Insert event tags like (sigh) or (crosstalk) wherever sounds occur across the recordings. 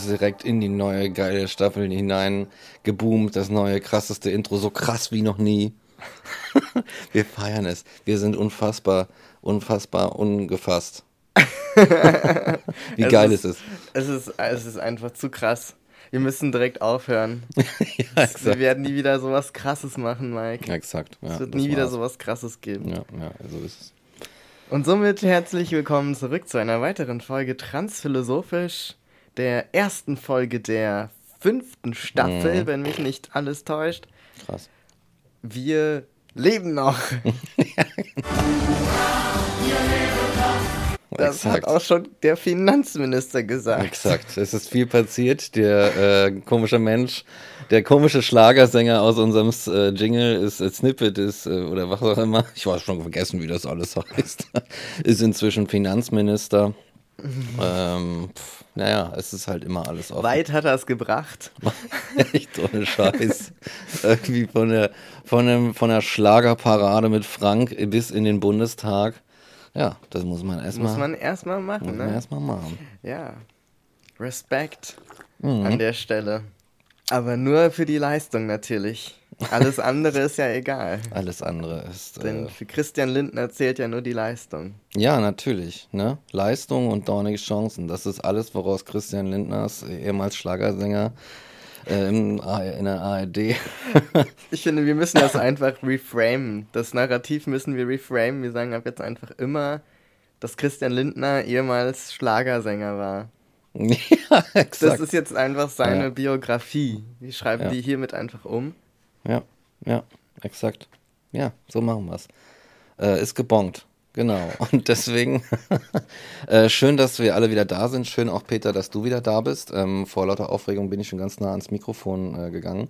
Es direkt in die neue geile Staffel hinein, geboomt, das neue krasseste Intro, so krass wie noch nie. (laughs) wir feiern es. Wir sind unfassbar, unfassbar ungefasst. wie (laughs) es geil ist, ist es? Es ist, es ist einfach zu krass. Wir müssen direkt aufhören. (laughs) ja. Wir werden nie wieder sowas krasses machen, Mike. Exakt. Ja, es wird nie wieder sowas krasses geben. Ja, ja, so ist es. Und somit herzlich willkommen zurück zu einer weiteren Folge Transphilosophisch der ersten Folge der fünften Staffel, mhm. wenn mich nicht alles täuscht. Krass. Wir leben noch. (laughs) Das Exakt. hat auch schon der Finanzminister gesagt. Exakt. Es ist viel passiert. Der äh, komische Mensch, der komische Schlagersänger aus unserem äh, Jingle ist äh, Snippet ist äh, oder was auch immer. Ich weiß schon vergessen, wie das alles (laughs) heißt. ist inzwischen Finanzminister. (laughs) ähm, pff naja, es ist halt immer alles offen. Weit hat er es gebracht. (laughs) Echt ohne Scheiß. Irgendwie von der, von, dem, von der Schlagerparade mit Frank bis in den Bundestag. Ja, das muss man erstmal. Muss man erstmal machen, muss ne? erstmal machen. Ja. Respekt mhm. an der Stelle. Aber nur für die Leistung natürlich. Alles andere ist ja egal. (laughs) Alles andere ist. Denn äh, für Christian Lindner zählt ja nur die Leistung. Ja, natürlich. Ne? Leistung und dornige Chancen. Das ist alles, woraus Christian Lindners, ehemals Schlagersänger, äh, in der ARD. (laughs) ich finde, wir müssen das (laughs) einfach reframen. Das Narrativ müssen wir reframen. Wir sagen ab jetzt einfach immer, dass Christian Lindner ehemals Schlagersänger war. Ja, exakt. Das ist jetzt einfach seine ja. Biografie. Wir schreiben ja. die hiermit einfach um. Ja, ja, exakt. Ja, so machen wir es. Äh, ist gebongt. Genau. (laughs) Und deswegen (laughs) äh, schön, dass wir alle wieder da sind. Schön auch, Peter, dass du wieder da bist. Ähm, vor lauter Aufregung bin ich schon ganz nah ans Mikrofon äh, gegangen.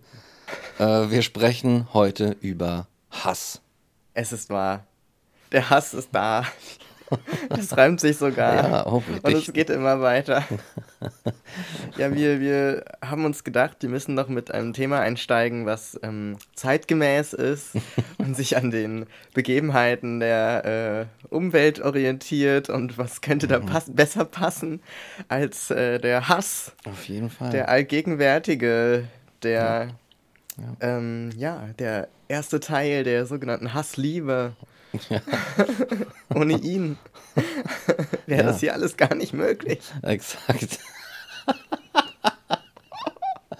Äh, wir sprechen heute über Hass. Es ist wahr. Der Hass ist da. (laughs) Das reimt sich sogar. Ja, hoffentlich. Und es geht immer weiter. (laughs) Ja, wir, wir haben uns gedacht, wir müssen noch mit einem Thema einsteigen, was ähm, zeitgemäß ist (laughs) und sich an den Begebenheiten der äh, Umwelt orientiert und was könnte da mhm. pass besser passen als äh, der Hass. Auf jeden Fall. Der allgegenwärtige, der, ja. Ja. Ähm, ja, der erste Teil der sogenannten Hassliebe. Ja. (laughs) Ohne ihn wäre ja. das hier alles gar nicht möglich. Exakt.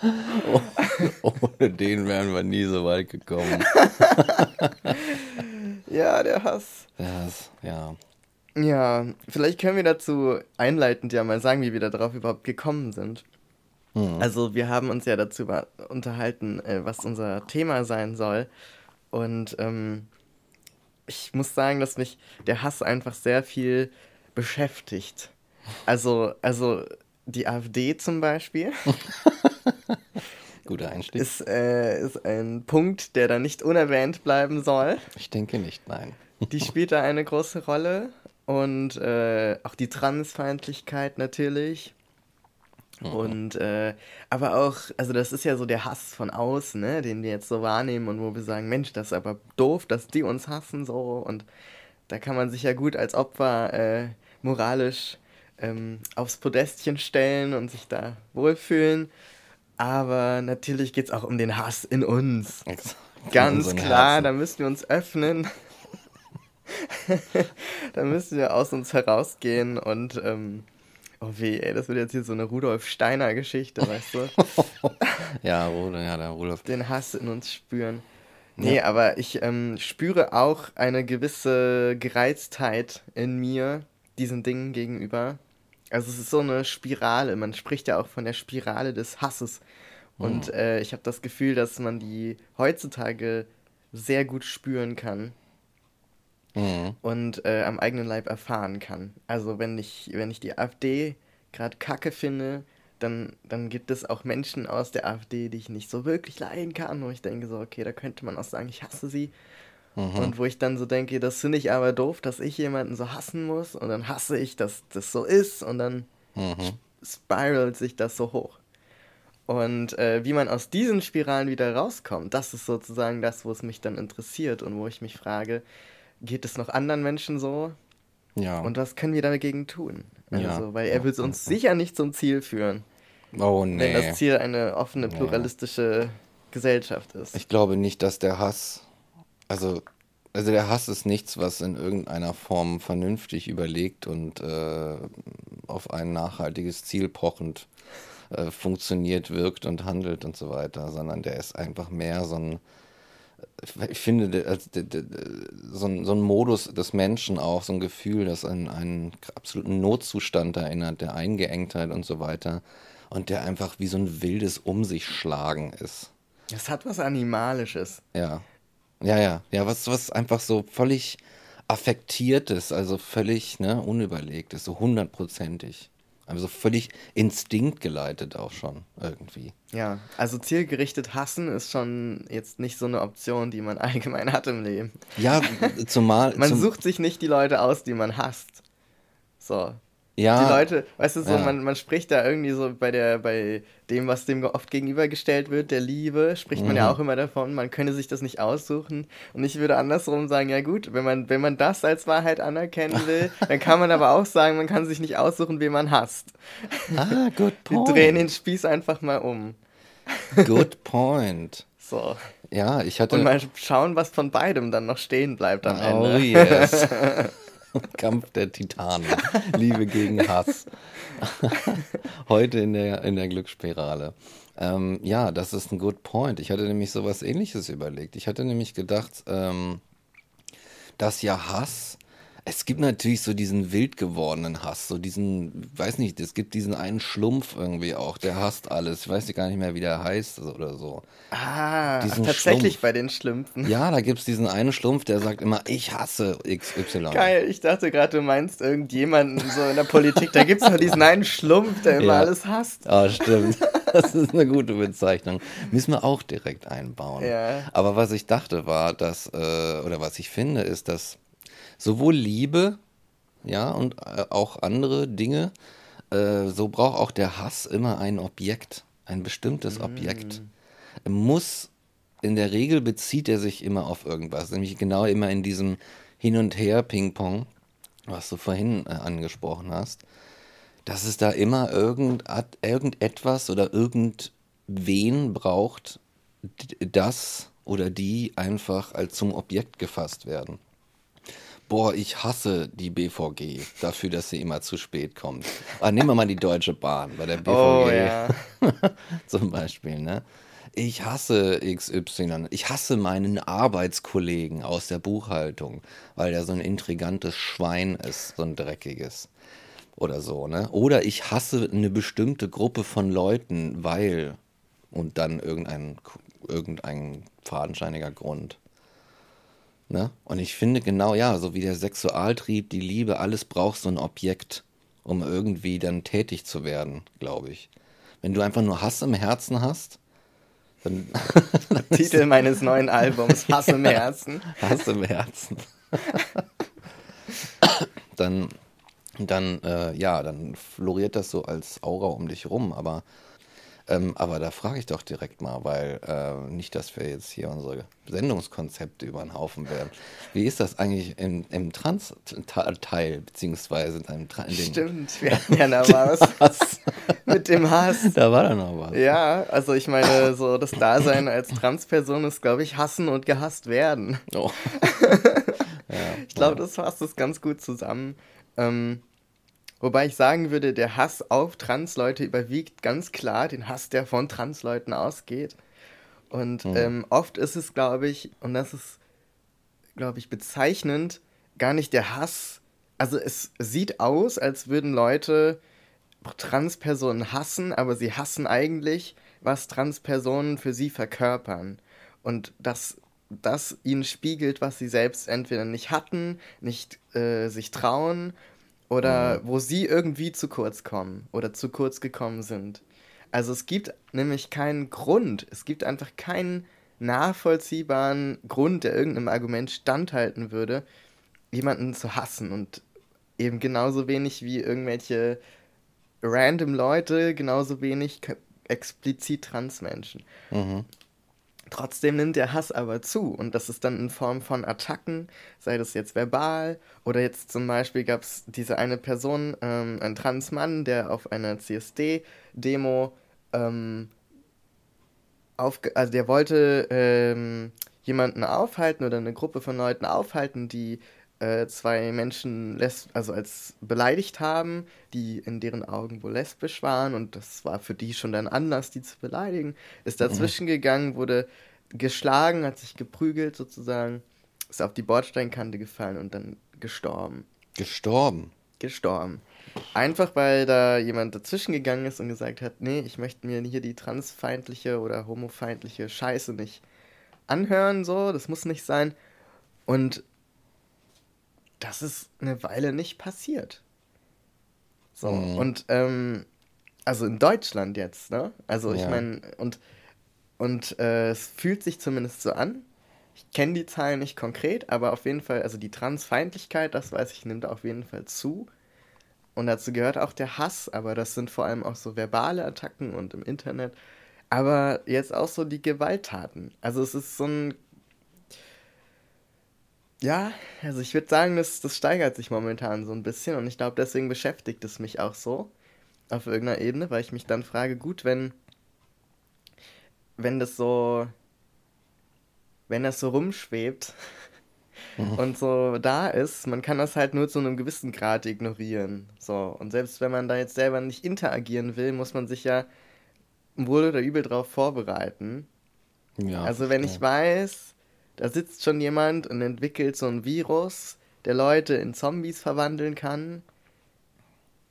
(laughs) Ohne den wären wir nie so weit gekommen. (laughs) ja, der Hass. Der Hass, ja. Ja, vielleicht können wir dazu einleitend ja mal sagen, wie wir darauf überhaupt gekommen sind. Hm. Also wir haben uns ja dazu unterhalten, äh, was unser Thema sein soll. Und ähm, ich muss sagen, dass mich der Hass einfach sehr viel beschäftigt. Also, also die AfD zum Beispiel. (laughs) Guter Einstieg. Ist, äh, ist ein Punkt, der da nicht unerwähnt bleiben soll. Ich denke nicht, nein. Die spielt da eine große Rolle. Und äh, auch die Transfeindlichkeit natürlich. Mhm. Und äh, aber auch, also das ist ja so der Hass von außen, ne, den wir jetzt so wahrnehmen und wo wir sagen, Mensch, das ist aber doof, dass die uns hassen so und da kann man sich ja gut als Opfer äh, moralisch ähm, aufs Podestchen stellen und sich da wohlfühlen. Aber natürlich geht es auch um den Hass in uns. Ganz klar, Herzen. da müssen wir uns öffnen. (laughs) (laughs) dann müssen wir aus uns herausgehen und, ähm, oh weh, ey, das wird jetzt hier so eine Rudolf Steiner Geschichte, weißt du? (laughs) ja, Rudolf, ja, der Rudolf. Den Hass in uns spüren. Nee, ja. aber ich ähm, spüre auch eine gewisse Gereiztheit in mir diesen Dingen gegenüber. Also es ist so eine Spirale. Man spricht ja auch von der Spirale des Hasses. Und mhm. äh, ich habe das Gefühl, dass man die heutzutage sehr gut spüren kann mhm. und äh, am eigenen Leib erfahren kann. Also wenn ich, wenn ich die AfD gerade kacke finde, dann, dann gibt es auch Menschen aus der AfD, die ich nicht so wirklich leiden kann, wo ich denke so, okay, da könnte man auch sagen, ich hasse sie. Mhm. Und wo ich dann so denke, das finde ich aber doof, dass ich jemanden so hassen muss und dann hasse ich, dass das so ist und dann mhm. spiralt sich das so hoch. Und äh, wie man aus diesen Spiralen wieder rauskommt, das ist sozusagen das, wo es mich dann interessiert und wo ich mich frage, geht es noch anderen Menschen so? Ja. Und was können wir dagegen tun? Also, ja. weil er wird uns sicher nicht zum Ziel führen. Oh nee. Wenn das Ziel eine offene, pluralistische nee. Gesellschaft ist. Ich glaube nicht, dass der Hass, also, also der Hass ist nichts, was in irgendeiner Form vernünftig überlegt und äh, auf ein nachhaltiges Ziel pochend äh, funktioniert, wirkt und handelt und so weiter, sondern der ist einfach mehr so ein ich finde, so ein, so ein Modus des Menschen auch, so ein Gefühl, das an einen absoluten Notzustand erinnert, der Eingeengtheit und so weiter. Und der einfach wie so ein wildes Um sich schlagen ist. Das hat was Animalisches. Ja. Ja, ja. Ja, was, was einfach so völlig affektiert ist, also völlig ne, unüberlegt ist, so hundertprozentig. Also völlig instinktgeleitet auch schon irgendwie. Ja, also zielgerichtet hassen ist schon jetzt nicht so eine Option, die man (laughs) allgemein hat im Leben. Ja, (laughs) zumal. man zum sucht sich nicht die Leute aus, die man hasst. So. Ja. Die Leute, weißt du, so, ja. man, man spricht da irgendwie so bei der, bei dem, was dem oft gegenübergestellt wird, der Liebe, spricht man ja mhm. auch immer davon, man könne sich das nicht aussuchen. Und ich würde andersrum sagen, ja gut, wenn man, wenn man das als Wahrheit anerkennen (laughs) will, dann kann man aber auch sagen, man kann sich nicht aussuchen, wen man hasst. Ah, good (laughs) point. Wir drehen den Spieß einfach mal um. Good (laughs) point. So. Ja, ich hatte. Und mal schauen, was von beidem dann noch stehen bleibt am oh, Ende. Oh yes. (laughs) Kampf der Titanen. Liebe gegen Hass. (laughs) Heute in der, in der Glücksspirale. Ähm, ja, das ist ein good point. Ich hatte nämlich sowas ähnliches überlegt. Ich hatte nämlich gedacht, ähm, dass ja Hass es gibt natürlich so diesen wild gewordenen Hass, so diesen, weiß nicht, es gibt diesen einen Schlumpf irgendwie auch, der hasst alles. Ich weiß gar nicht mehr, wie der heißt oder so. Ah, diesen tatsächlich Schlumpf. bei den Schlümpfen. Ja, da (laughs) gibt es diesen einen Schlumpf, der sagt immer, ich hasse XY. Geil, ich dachte gerade, du meinst irgendjemanden so in der Politik, da gibt es noch diesen einen Schlumpf, der immer ja. alles hasst. Ah, stimmt. Das ist eine gute Bezeichnung. Müssen wir auch direkt einbauen. Ja. Aber was ich dachte war, dass, äh, oder was ich finde, ist, dass sowohl Liebe, ja, und äh, auch andere Dinge, äh, so braucht auch der Hass immer ein Objekt, ein bestimmtes mm. Objekt. Er muss, in der Regel bezieht er sich immer auf irgendwas, nämlich genau immer in diesem Hin und Her Ping-Pong, was du vorhin äh, angesprochen hast, dass es da immer irgend, irgendetwas oder irgendwen braucht, das oder die einfach als zum Objekt gefasst werden boah, ich hasse die BVG dafür, dass sie immer zu spät kommt. Aber nehmen wir mal die Deutsche Bahn bei der BVG. (laughs) Oh, ja. (laughs) Zum Beispiel, ne? Ich hasse XY. Ich hasse meinen Arbeitskollegen aus der Buchhaltung, weil der so ein intrigantes Schwein ist, so ein dreckiges. Oder so, ne? Oder ich hasse eine bestimmte Gruppe von Leuten, weil. Und dann irgendein, irgendein fadenscheiniger Grund. Ne? Und ich finde genau, ja, so wie der Sexualtrieb, die Liebe, alles braucht so ein Objekt, um irgendwie dann tätig zu werden, glaube ich. Wenn du einfach nur Hass im Herzen hast, dann. (laughs) Titel meines neuen Albums, Hass im (laughs) Herzen. Hass im Herzen. (laughs) dann, dann, äh, ja, dann floriert das so als Aura um dich rum, aber ähm, aber da frage ich doch direkt mal, weil äh, nicht, dass wir jetzt hier unsere Sendungskonzepte über den Haufen werden. Wie ist das eigentlich im, im Trans-Teil, beziehungsweise in, einem Tra in Stimmt, wir (laughs) hatten ja noch was, was mit dem Hass. Da war da noch was. Ja, also ich meine, so das Dasein als Transperson ist, glaube ich, hassen und gehasst werden. Oh. (laughs) Ja, ich glaube, das fasst es ganz gut zusammen. Ähm, wobei ich sagen würde, der Hass auf Transleute überwiegt ganz klar den Hass, der von Transleuten ausgeht. Und mhm. ähm, oft ist es, glaube ich, und das ist, glaube ich, bezeichnend, gar nicht der Hass. Also es sieht aus, als würden Leute Transpersonen hassen, aber sie hassen eigentlich, was Transpersonen für sie verkörpern. Und dass das ihnen spiegelt, was sie selbst entweder nicht hatten, nicht äh, sich trauen oder mhm. wo sie irgendwie zu kurz kommen oder zu kurz gekommen sind. Also es gibt nämlich keinen Grund, es gibt einfach keinen nachvollziehbaren Grund, der irgendeinem Argument standhalten würde, jemanden zu hassen und eben genauso wenig wie irgendwelche random Leute, genauso wenig explizit Transmenschen. Mhm. Trotzdem nimmt der Hass aber zu und das ist dann in Form von Attacken, sei das jetzt verbal oder jetzt zum Beispiel gab es diese eine Person, ähm, ein Transmann, der auf einer CSD-Demo ähm, auf, also der wollte ähm, jemanden aufhalten oder eine Gruppe von Leuten aufhalten, die äh, zwei Menschen lesb also als beleidigt haben, die in deren Augen wohl lesbisch waren und das war für die schon dann Anlass, die zu beleidigen, ist dazwischen mhm. gegangen, wurde geschlagen, hat sich geprügelt sozusagen, ist auf die Bordsteinkante gefallen und dann gestorben. Gestorben? Gestorben. Einfach weil da jemand dazwischen gegangen ist und gesagt hat, nee, ich möchte mir hier die transfeindliche oder homofeindliche Scheiße nicht anhören, so, das muss nicht sein. Und das ist eine Weile nicht passiert. So, mhm. und ähm, also in Deutschland jetzt, ne? Also ich ja. meine, und, und äh, es fühlt sich zumindest so an. Ich kenne die Zahlen nicht konkret, aber auf jeden Fall, also die Transfeindlichkeit, das weiß ich, nimmt auf jeden Fall zu. Und dazu gehört auch der Hass, aber das sind vor allem auch so verbale Attacken und im Internet. Aber jetzt auch so die Gewalttaten. Also es ist so ein ja, also ich würde sagen, das, das steigert sich momentan so ein bisschen und ich glaube, deswegen beschäftigt es mich auch so auf irgendeiner Ebene, weil ich mich dann frage, gut, wenn, wenn das so, wenn das so rumschwebt mhm. und so da ist, man kann das halt nur zu einem gewissen Grad ignorieren. So, und selbst wenn man da jetzt selber nicht interagieren will, muss man sich ja wohl oder übel drauf vorbereiten. Ja, also wenn ich weiß, da sitzt schon jemand und entwickelt so ein Virus, der Leute in Zombies verwandeln kann.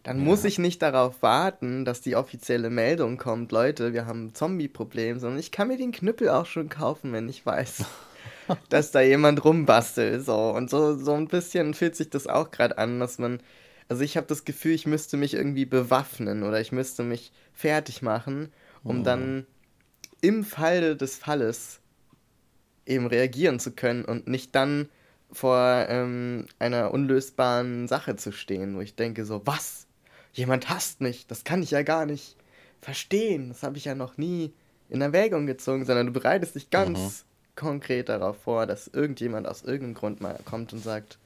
Dann ja. muss ich nicht darauf warten, dass die offizielle Meldung kommt, Leute, wir haben ein Zombie-Problem, sondern ich kann mir den Knüppel auch schon kaufen, wenn ich weiß, (laughs) dass da jemand rumbastelt. So. Und so, so ein bisschen fühlt sich das auch gerade an, dass man. Also ich habe das Gefühl, ich müsste mich irgendwie bewaffnen oder ich müsste mich fertig machen, um oh. dann im Falle des Falles eben reagieren zu können und nicht dann vor ähm, einer unlösbaren Sache zu stehen, wo ich denke so, was? Jemand hasst mich, das kann ich ja gar nicht verstehen, das habe ich ja noch nie in Erwägung gezogen, sondern du bereitest dich ganz mhm. konkret darauf vor, dass irgendjemand aus irgendeinem Grund mal kommt und sagt,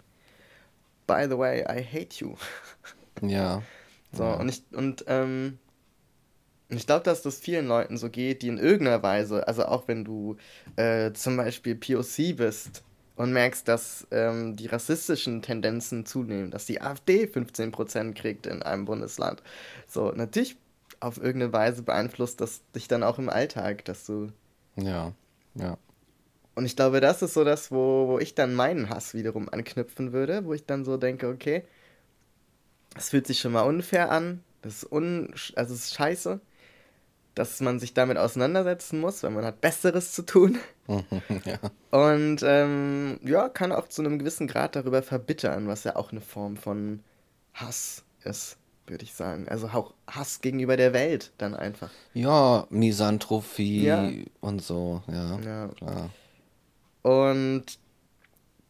by the way, I hate you. Ja. So, ja. und ich, und ähm, und ich glaube, dass das vielen Leuten so geht, die in irgendeiner Weise, also auch wenn du äh, zum Beispiel POC bist und merkst, dass ähm, die rassistischen Tendenzen zunehmen, dass die AfD 15% kriegt in einem Bundesland. So, natürlich auf irgendeine Weise beeinflusst das dich dann auch im Alltag, dass du. Ja, ja. Und ich glaube, das ist so das, wo, wo ich dann meinen Hass wiederum anknüpfen würde, wo ich dann so denke, okay, es fühlt sich schon mal unfair an, das ist un, also es ist scheiße dass man sich damit auseinandersetzen muss, weil man hat Besseres zu tun. (laughs) ja. Und ähm, ja, kann auch zu einem gewissen Grad darüber verbittern, was ja auch eine Form von Hass ist, würde ich sagen. Also auch Hass gegenüber der Welt dann einfach. Ja, Misanthropie ja. und so, ja. ja. Klar. Und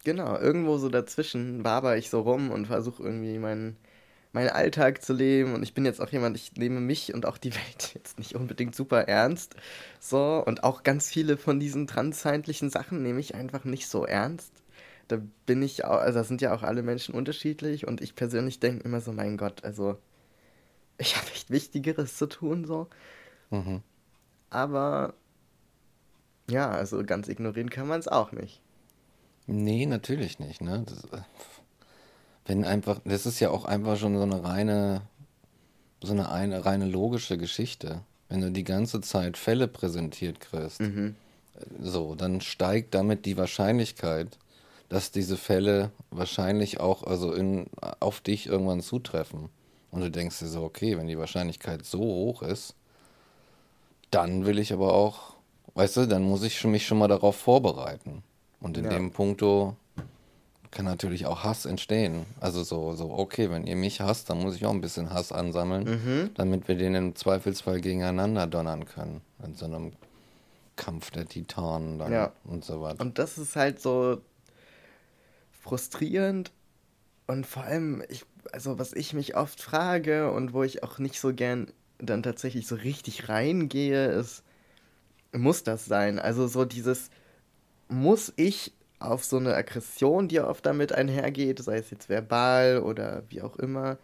genau, irgendwo so dazwischen waber ich so rum und versuche irgendwie meinen meinen Alltag zu leben. Und ich bin jetzt auch jemand, ich nehme mich und auch die Welt (laughs) jetzt nicht unbedingt super ernst. So, und auch ganz viele von diesen transfeindlichen Sachen nehme ich einfach nicht so ernst. Da bin ich auch, also da sind ja auch alle Menschen unterschiedlich und ich persönlich denke immer so, mein Gott, also ich (laughs) habe echt Wichtigeres zu tun, so. Mhm. Aber ja, also ganz ignorieren kann man es auch nicht. Nee, natürlich nicht, ne? Das, äh, wenn einfach, das ist ja auch einfach schon so eine reine, so eine, eine reine logische Geschichte. Wenn du die ganze Zeit Fälle präsentiert kriegst, mhm. so, dann steigt damit die Wahrscheinlichkeit, dass diese Fälle wahrscheinlich auch also in, auf dich irgendwann zutreffen. Und du denkst dir so, okay, wenn die Wahrscheinlichkeit so hoch ist, dann will ich aber auch, weißt du, dann muss ich mich schon mal darauf vorbereiten. Und in ja. dem Punkto kann natürlich auch Hass entstehen. Also so, so, okay, wenn ihr mich hasst, dann muss ich auch ein bisschen Hass ansammeln, mhm. damit wir den im Zweifelsfall gegeneinander donnern können. In so einem Kampf der Titanen dann ja. und so weiter. Und das ist halt so frustrierend und vor allem, ich, also was ich mich oft frage und wo ich auch nicht so gern dann tatsächlich so richtig reingehe, ist, muss das sein? Also so dieses, muss ich auf so eine Aggression, die oft damit einhergeht, sei es jetzt verbal oder wie auch immer,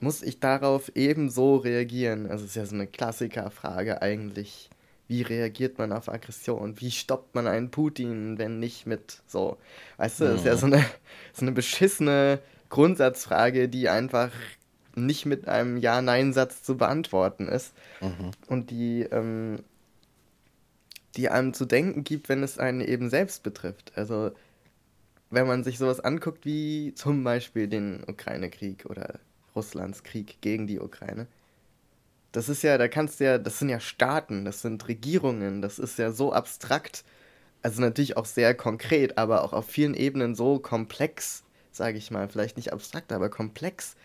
muss ich darauf ebenso reagieren? Also es ist ja so eine Klassikerfrage eigentlich. Wie reagiert man auf Aggression? Wie stoppt man einen Putin, wenn nicht mit so? Weißt du, das ist ja so eine, so eine beschissene Grundsatzfrage, die einfach nicht mit einem Ja-Nein-Satz zu beantworten ist. Mhm. Und die ähm, die einem zu denken gibt, wenn es einen eben selbst betrifft. Also wenn man sich sowas anguckt wie zum Beispiel den Ukraine-Krieg oder Russlands Krieg gegen die Ukraine. Das ist ja, da kannst du ja, das sind ja Staaten, das sind Regierungen, das ist ja so abstrakt, also natürlich auch sehr konkret, aber auch auf vielen Ebenen so komplex, sage ich mal, vielleicht nicht abstrakt, aber komplex,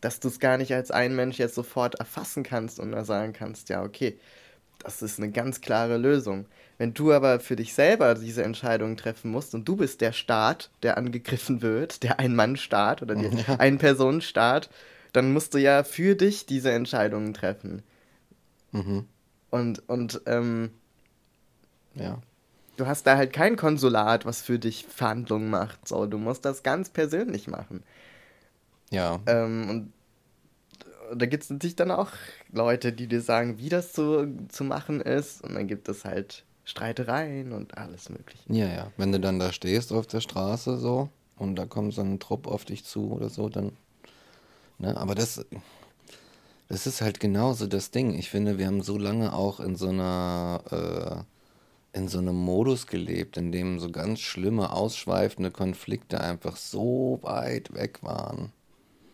dass du es gar nicht als ein Mensch jetzt sofort erfassen kannst und da sagen kannst, ja, okay, das ist eine ganz klare Lösung. Wenn du aber für dich selber diese Entscheidung treffen musst und du bist der Staat, der angegriffen wird, der Ein-Mann-Staat oder der (laughs) ja. Ein-Personen-Staat, dann musst du ja für dich diese Entscheidungen treffen. Mhm. Und, und, ähm, ja. Du hast da halt kein Konsulat, was für dich Verhandlungen macht. So, du musst das ganz persönlich machen. Ja. Ähm, und da gibt es natürlich dann auch Leute, die dir sagen, wie das zu, zu machen ist. Und dann gibt es halt Streitereien und alles Mögliche. Ja, ja. Wenn du dann da stehst auf der Straße so und da kommt so ein Trupp auf dich zu oder so, dann. Ne? Aber das, das ist halt genauso das Ding. Ich finde, wir haben so lange auch in so einer. Äh, in so einem Modus gelebt, in dem so ganz schlimme, ausschweifende Konflikte einfach so weit weg waren.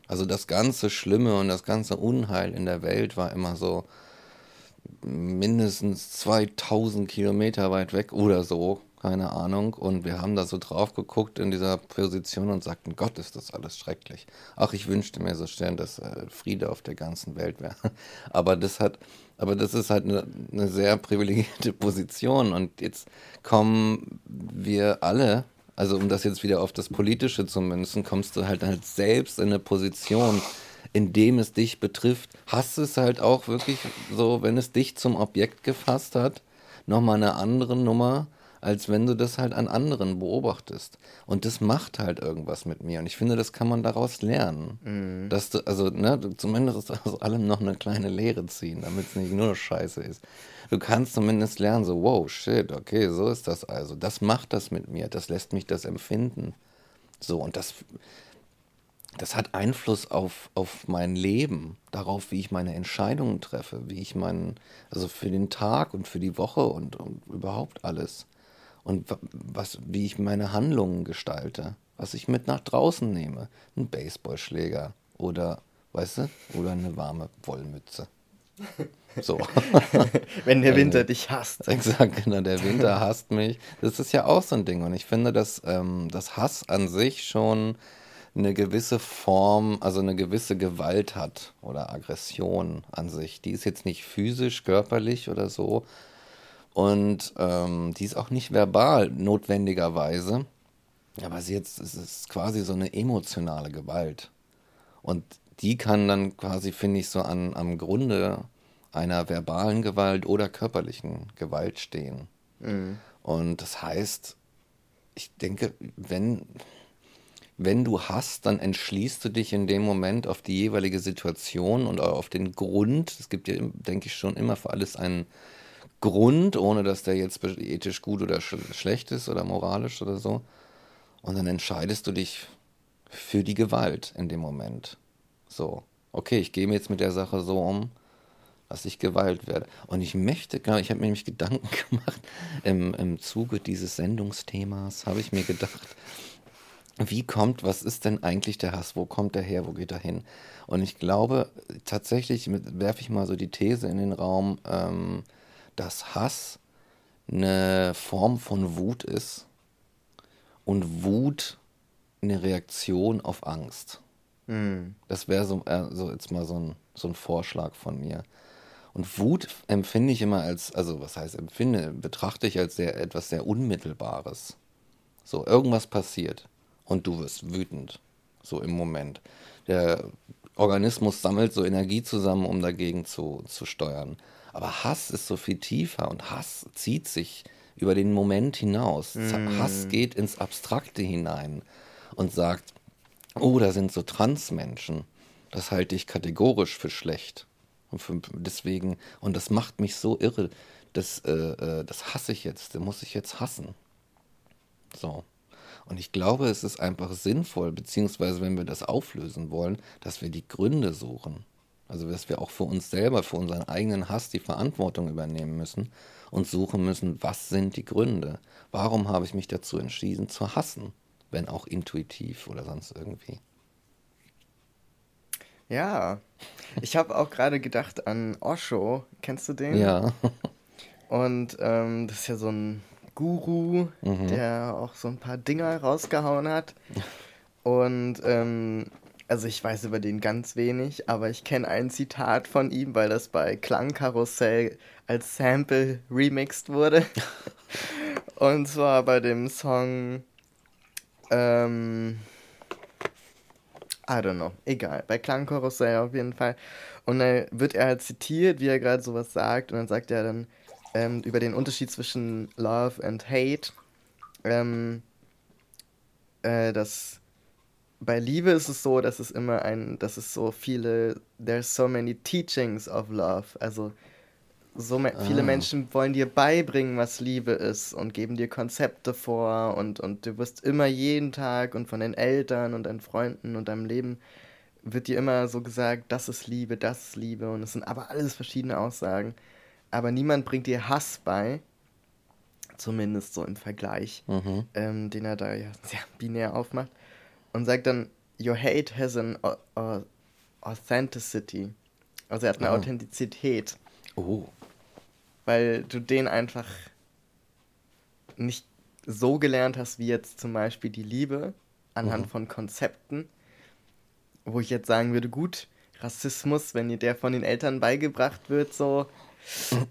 Also das ganze Schlimme und das ganze Unheil in der Welt war immer so mindestens 2000 Kilometer weit weg oder so, keine Ahnung. Und wir haben da so drauf geguckt in dieser Position und sagten, Gott, ist das alles schrecklich. Ach, ich wünschte mir so stern, dass äh, Friede auf der ganzen Welt wäre. (laughs) Aber das hat, aber das ist halt eine, eine sehr privilegierte (laughs) Position. Und jetzt kommen wir alle also um das jetzt wieder auf das Politische zu münzen, kommst du halt halt selbst in eine Position, in dem es dich betrifft, hast es halt auch wirklich so, wenn es dich zum Objekt gefasst hat, nochmal eine andere Nummer, als wenn du das halt an anderen beobachtest. Und das macht halt irgendwas mit mir. Und ich finde, das kann man daraus lernen. Mhm. Dass du, also, ne, zumindest aus allem noch eine kleine Lehre ziehen, damit es nicht nur Scheiße ist. Du kannst zumindest lernen, so, wow, shit, okay, so ist das also. Das macht das mit mir, das lässt mich das empfinden. So, und das, das hat Einfluss auf, auf mein Leben, darauf, wie ich meine Entscheidungen treffe, wie ich meinen, also für den Tag und für die Woche und, und überhaupt alles und was, wie ich meine Handlungen gestalte, was ich mit nach draußen nehme. Ein Baseballschläger oder, weißt du, oder eine warme Wollmütze. (laughs) So. (laughs) Wenn der Winter dich hasst. (laughs) Exakt, genau, der Winter hasst mich. Das ist ja auch so ein Ding. Und ich finde, dass ähm, das Hass an sich schon eine gewisse Form, also eine gewisse Gewalt hat oder Aggression an sich. Die ist jetzt nicht physisch, körperlich oder so, und ähm, die ist auch nicht verbal notwendigerweise, aber sie jetzt, es ist quasi so eine emotionale Gewalt. Und die kann dann quasi, finde ich, so an, am Grunde einer verbalen Gewalt oder körperlichen Gewalt stehen. Mhm. Und das heißt, ich denke, wenn, wenn du hast, dann entschließt du dich in dem Moment auf die jeweilige Situation und auf den Grund. Es gibt ja, denke ich, schon immer für alles einen Grund, ohne dass der jetzt ethisch gut oder sch schlecht ist oder moralisch oder so. Und dann entscheidest du dich für die Gewalt in dem Moment. So, okay, ich gehe mir jetzt mit der Sache so um, dass ich Gewalt werde. Und ich möchte, ich habe mir nämlich Gedanken (laughs) gemacht, im, im Zuge dieses Sendungsthemas habe ich mir gedacht, wie kommt, was ist denn eigentlich der Hass? Wo kommt der her? Wo geht er hin? Und ich glaube, tatsächlich werfe ich mal so die These in den Raum, ähm, dass Hass eine Form von Wut ist und Wut eine Reaktion auf Angst. Mhm. Das wäre so, äh, so jetzt mal so ein, so ein Vorschlag von mir. Und Wut empfinde ich immer als, also was heißt empfinde, betrachte ich als sehr, etwas sehr Unmittelbares. So, irgendwas passiert und du wirst wütend. So im Moment. Der Organismus sammelt so Energie zusammen, um dagegen zu, zu steuern. Aber Hass ist so viel tiefer und Hass zieht sich über den Moment hinaus. Mm. Hass geht ins Abstrakte hinein und sagt, oh, da sind so Transmenschen. Das halte ich kategorisch für schlecht. Deswegen, und das macht mich so irre. Das, äh, äh das hasse ich jetzt, das muss ich jetzt hassen. So. Und ich glaube, es ist einfach sinnvoll, beziehungsweise wenn wir das auflösen wollen, dass wir die Gründe suchen. Also dass wir auch für uns selber, für unseren eigenen Hass die Verantwortung übernehmen müssen und suchen müssen, was sind die Gründe? Warum habe ich mich dazu entschieden zu hassen, wenn auch intuitiv oder sonst irgendwie? Ja, ich habe auch gerade gedacht an Osho. Kennst du den? Ja. Und ähm, das ist ja so ein Guru, mhm. der auch so ein paar Dinger rausgehauen hat. Und ähm, also ich weiß über den ganz wenig, aber ich kenne ein Zitat von ihm, weil das bei Klangkarussell als Sample remixed wurde. (laughs) Und zwar bei dem Song ähm, I don't know, egal, bei Klangkarussell auf jeden Fall. Und dann wird er halt zitiert, wie er gerade sowas sagt, und dann sagt er dann, ähm, über den Unterschied zwischen Love and Hate. Ähm, äh, dass bei Liebe ist es so, dass es immer ein, dass es so viele, there's so many teachings of love. Also so me ah. viele Menschen wollen dir beibringen, was Liebe ist und geben dir Konzepte vor und, und du wirst immer jeden Tag und von den Eltern und deinen Freunden und deinem Leben wird dir immer so gesagt, das ist Liebe, das ist Liebe und es sind aber alles verschiedene Aussagen aber niemand bringt dir Hass bei, zumindest so im Vergleich, mhm. ähm, den er da ja sehr binär aufmacht, und sagt dann, Your hate has an authenticity. Also er hat eine oh. Authentizität. Oh. Weil du den einfach nicht so gelernt hast, wie jetzt zum Beispiel die Liebe, anhand mhm. von Konzepten, wo ich jetzt sagen würde, gut, Rassismus, wenn dir der von den Eltern beigebracht wird, so,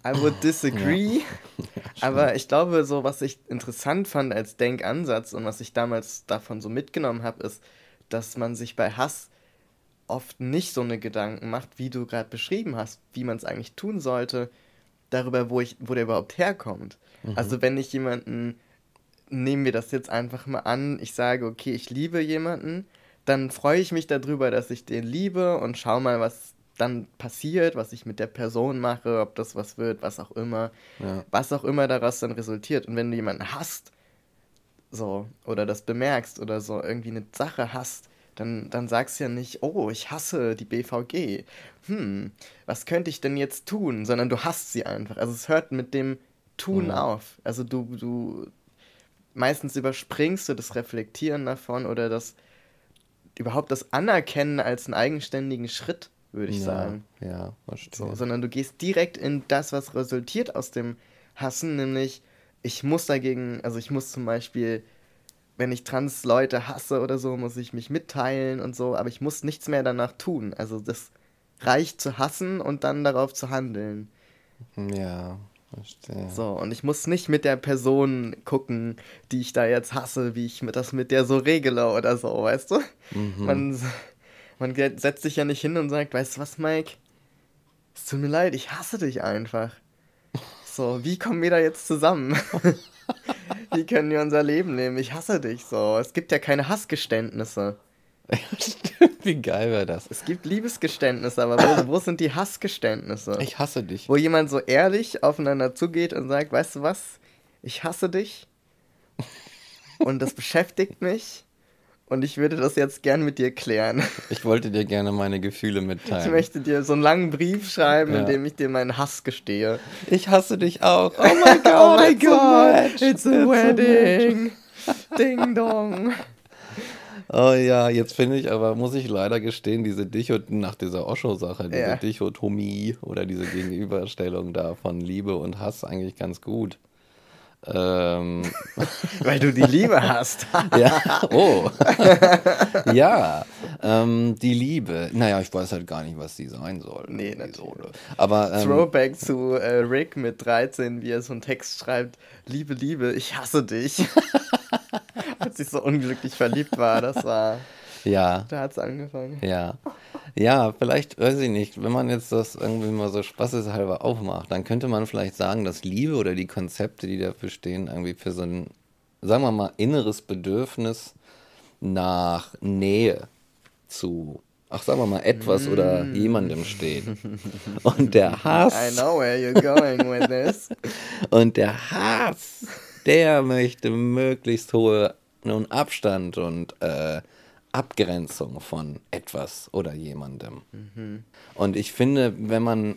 I would disagree. Ja. (laughs) aber ich glaube, so was ich interessant fand als Denkansatz und was ich damals davon so mitgenommen habe, ist, dass man sich bei Hass oft nicht so eine Gedanken macht, wie du gerade beschrieben hast, wie man es eigentlich tun sollte, darüber, wo ich, wo der überhaupt herkommt. Mhm. Also wenn ich jemanden, nehmen wir das jetzt einfach mal an, ich sage, okay, ich liebe jemanden, dann freue ich mich darüber, dass ich den liebe und schau mal, was dann passiert, was ich mit der Person mache, ob das was wird, was auch immer, ja. was auch immer daraus dann resultiert. Und wenn du jemanden hast, so, oder das bemerkst oder so irgendwie eine Sache hast, dann, dann sagst du ja nicht, oh, ich hasse die BVG. Hm, was könnte ich denn jetzt tun? Sondern du hasst sie einfach. Also es hört mit dem Tun ja. auf. Also du, du, meistens überspringst du das Reflektieren davon oder das, überhaupt das Anerkennen als einen eigenständigen Schritt würde ich ja, sagen. Ja, verstehe. So, sondern du gehst direkt in das, was resultiert aus dem Hassen, nämlich ich muss dagegen, also ich muss zum Beispiel, wenn ich Trans-Leute hasse oder so, muss ich mich mitteilen und so, aber ich muss nichts mehr danach tun. Also das reicht zu hassen und dann darauf zu handeln. Ja, verstehe. So, und ich muss nicht mit der Person gucken, die ich da jetzt hasse, wie ich das mit der so regle oder so, weißt du? Mhm. Man man setzt sich ja nicht hin und sagt, weißt du was, Mike? Es tut mir leid, ich hasse dich einfach. So, wie kommen wir da jetzt zusammen? (laughs) wie können wir unser Leben nehmen? Ich hasse dich so. Es gibt ja keine Hassgeständnisse. (laughs) Wie geil wäre das? Es gibt Liebesgeständnisse, aber wo, wo, sind die Hassgeständnisse? Ich hasse dich. Wo jemand so ehrlich aufeinander zugeht und sagt, weißt du was? Ich hasse dich. und das beschäftigt mich. Und ich würde das jetzt gern mit dir klären. Ich wollte dir gerne meine Gefühle mitteilen. Ich möchte dir so einen langen Brief schreiben, ja. in dem ich dir meinen Hass gestehe. Ich hasse dich auch. Oh mein (laughs) Gott, oh mein Gott, it's a wedding. Ding dong. (laughs) Oh ja, jetzt finde ich aber, muss ich leider gestehen, diese Dichot nach dieser Osho-Sache, diese ja. Dichotomie oder diese Gegenüberstellung da von Liebe und Hass eigentlich ganz gut. Ähm. (laughs) Weil du die Liebe hast. (laughs) ja, oh. (laughs) ja, ähm, die Liebe. Naja, ich weiß halt gar nicht, was die sein soll. Nee, natürlich. Aber, ähm, Throwback zu äh, Rick mit 13, wie er so einen Text schreibt: Liebe, Liebe, ich hasse dich. Als ich so unglücklich verliebt war, das war. Ja. Da hat es angefangen. Ja. Ja, vielleicht, weiß ich nicht, wenn man jetzt das irgendwie mal so spaßeshalber aufmacht, dann könnte man vielleicht sagen, dass Liebe oder die Konzepte, die dafür stehen, irgendwie für so ein, sagen wir mal, inneres Bedürfnis nach Nähe zu, ach, sagen wir mal, etwas mm. oder jemandem stehen. Und der Hass. I know where you're going with this. (laughs) Und der Hass, der möchte möglichst hohe nun Abstand und äh, Abgrenzung von etwas oder jemandem. Mhm. Und ich finde, wenn man,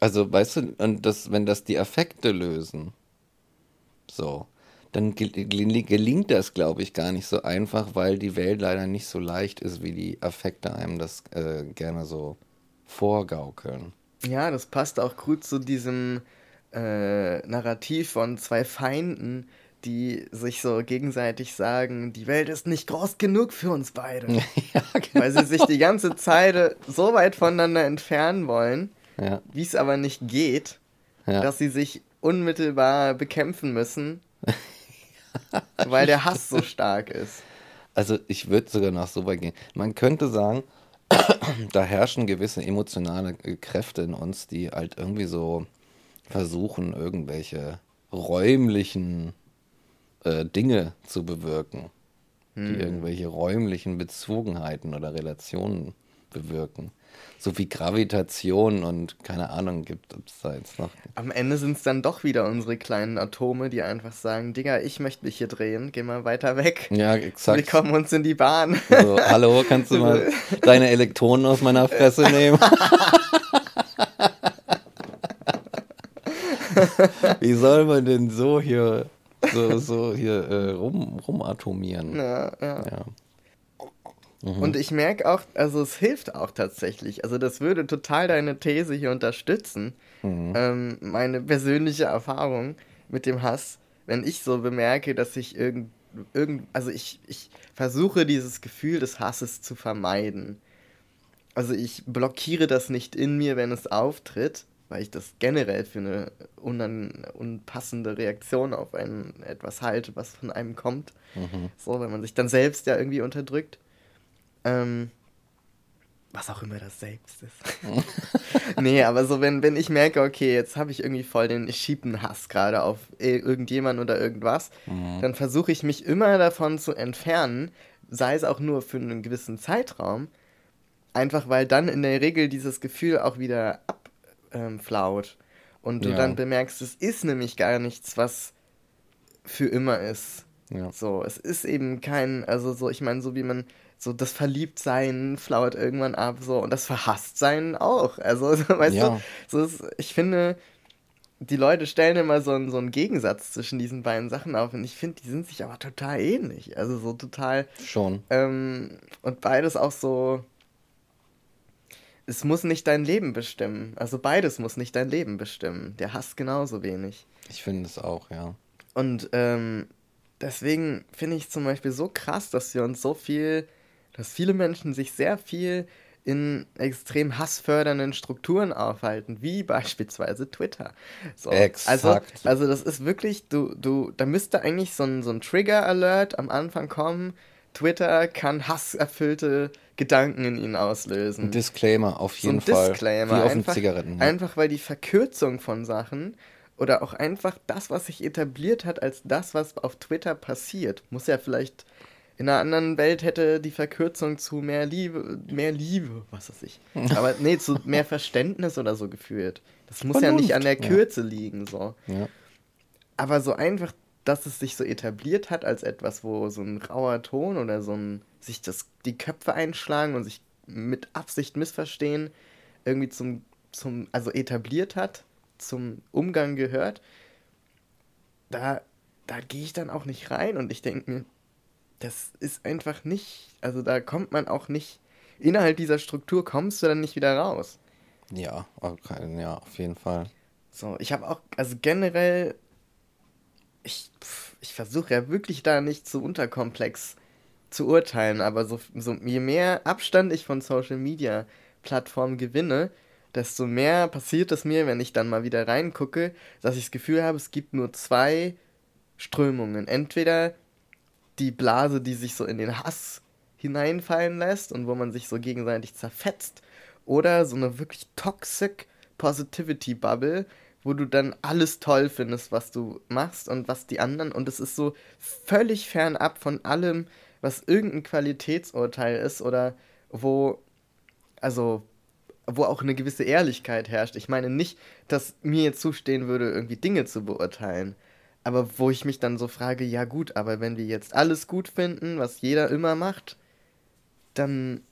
also weißt du, und das, wenn das die Affekte lösen, so, dann gelingt das, glaube ich, gar nicht so einfach, weil die Welt leider nicht so leicht ist, wie die Affekte einem das äh, gerne so vorgaukeln. Ja, das passt auch gut zu diesem äh, Narrativ von zwei Feinden, die sich so gegenseitig sagen, die Welt ist nicht groß genug für uns beide. (laughs) ja, genau. Weil sie sich die ganze Zeit so weit voneinander entfernen wollen, ja. wie es aber nicht geht, ja. dass sie sich unmittelbar bekämpfen müssen, (laughs) weil der Hass so stark ist. Also ich würde sogar noch so weit gehen. Man könnte sagen, (clears throat) da herrschen gewisse emotionale Kräfte in uns, die halt irgendwie so versuchen, irgendwelche räumlichen äh, Dinge zu bewirken, hm. die irgendwelche räumlichen Bezogenheiten oder Relationen bewirken. So wie Gravitation und keine Ahnung gibt es da jetzt noch. Am Ende sind es dann doch wieder unsere kleinen Atome, die einfach sagen, Digga, ich möchte mich hier drehen, geh mal weiter weg. Ja, exakt. Wir kommen uns in die Bahn. So, hallo, kannst du mal (laughs) deine Elektronen aus meiner Fresse nehmen? (laughs) Wie soll man denn so hier so, so hier äh, rum, rumatomieren. Ja, ja. ja. Mhm. Und ich merke auch, also es hilft auch tatsächlich. Also das würde total deine These hier unterstützen. Mhm. Ähm, meine persönliche Erfahrung mit dem Hass, wenn ich so bemerke, dass ich irgend, irgend also ich, ich versuche dieses Gefühl des Hasses zu vermeiden. Also ich blockiere das nicht in mir, wenn es auftritt, weil ich das generell für eine unan unpassende Reaktion auf ein, etwas halte, was von einem kommt. Mhm. So, wenn man sich dann selbst ja irgendwie unterdrückt. Ähm, was auch immer das selbst ist. (laughs) nee, aber so, wenn, wenn ich merke, okay, jetzt habe ich irgendwie voll den Schiebenhass gerade auf irgendjemand oder irgendwas, mhm. dann versuche ich mich immer davon zu entfernen, sei es auch nur für einen gewissen Zeitraum, einfach weil dann in der Regel dieses Gefühl auch wieder ab ähm, flaut. Und du ja. dann bemerkst, es ist nämlich gar nichts, was für immer ist. Ja. So, es ist eben kein, also so, ich meine, so wie man, so das Verliebtsein flauert irgendwann ab, so, und das Verhasstsein auch. Also, (laughs) weißt ja. du, so ist, ich finde, die Leute stellen immer so einen, so einen Gegensatz zwischen diesen beiden Sachen auf und ich finde, die sind sich aber total ähnlich. Also so total. Schon. Ähm, und beides auch so, es muss nicht dein Leben bestimmen. Also beides muss nicht dein Leben bestimmen. Der hasst genauso wenig. Ich finde es auch, ja. Und ähm, deswegen finde ich zum Beispiel so krass, dass wir uns so viel, dass viele Menschen sich sehr viel in extrem hassfördernden Strukturen aufhalten, wie beispielsweise Twitter. So, Exakt. Also, also das ist wirklich, du, du, da müsste eigentlich so ein, so ein Trigger-Alert am Anfang kommen. Twitter kann hasserfüllte Gedanken in ihnen auslösen. Ein Disclaimer auf jeden so ein Fall. Disclaimer. Wie auf einfach, Zigaretten. Einfach weil die Verkürzung von Sachen oder auch einfach das, was sich etabliert hat als das, was auf Twitter passiert, muss ja vielleicht in einer anderen Welt hätte die Verkürzung zu mehr Liebe, mehr Liebe, was weiß ich. (laughs) Aber nee, zu mehr Verständnis oder so geführt. Das muss Vernunft, ja nicht an der Kürze ja. liegen, so. Ja. Aber so einfach dass es sich so etabliert hat als etwas, wo so ein rauer Ton oder so ein sich das, die Köpfe einschlagen und sich mit Absicht missverstehen, irgendwie zum, zum, also etabliert hat, zum Umgang gehört, da, da gehe ich dann auch nicht rein und ich denke mir, das ist einfach nicht, also da kommt man auch nicht, innerhalb dieser Struktur kommst du dann nicht wieder raus. Ja, okay, ja, auf jeden Fall. So, ich habe auch, also generell, ich, ich versuche ja wirklich da nicht zu unterkomplex zu urteilen, aber so, so je mehr Abstand ich von Social Media Plattformen gewinne, desto mehr passiert es mir, wenn ich dann mal wieder reingucke, dass ich das Gefühl habe, es gibt nur zwei Strömungen. Entweder die Blase, die sich so in den Hass hineinfallen lässt und wo man sich so gegenseitig zerfetzt, oder so eine wirklich toxic Positivity Bubble, wo du dann alles toll findest, was du machst und was die anderen und es ist so völlig fernab von allem, was irgendein Qualitätsurteil ist oder wo also wo auch eine gewisse Ehrlichkeit herrscht. Ich meine nicht, dass mir jetzt zustehen würde, irgendwie Dinge zu beurteilen, aber wo ich mich dann so frage, ja gut, aber wenn wir jetzt alles gut finden, was jeder immer macht, dann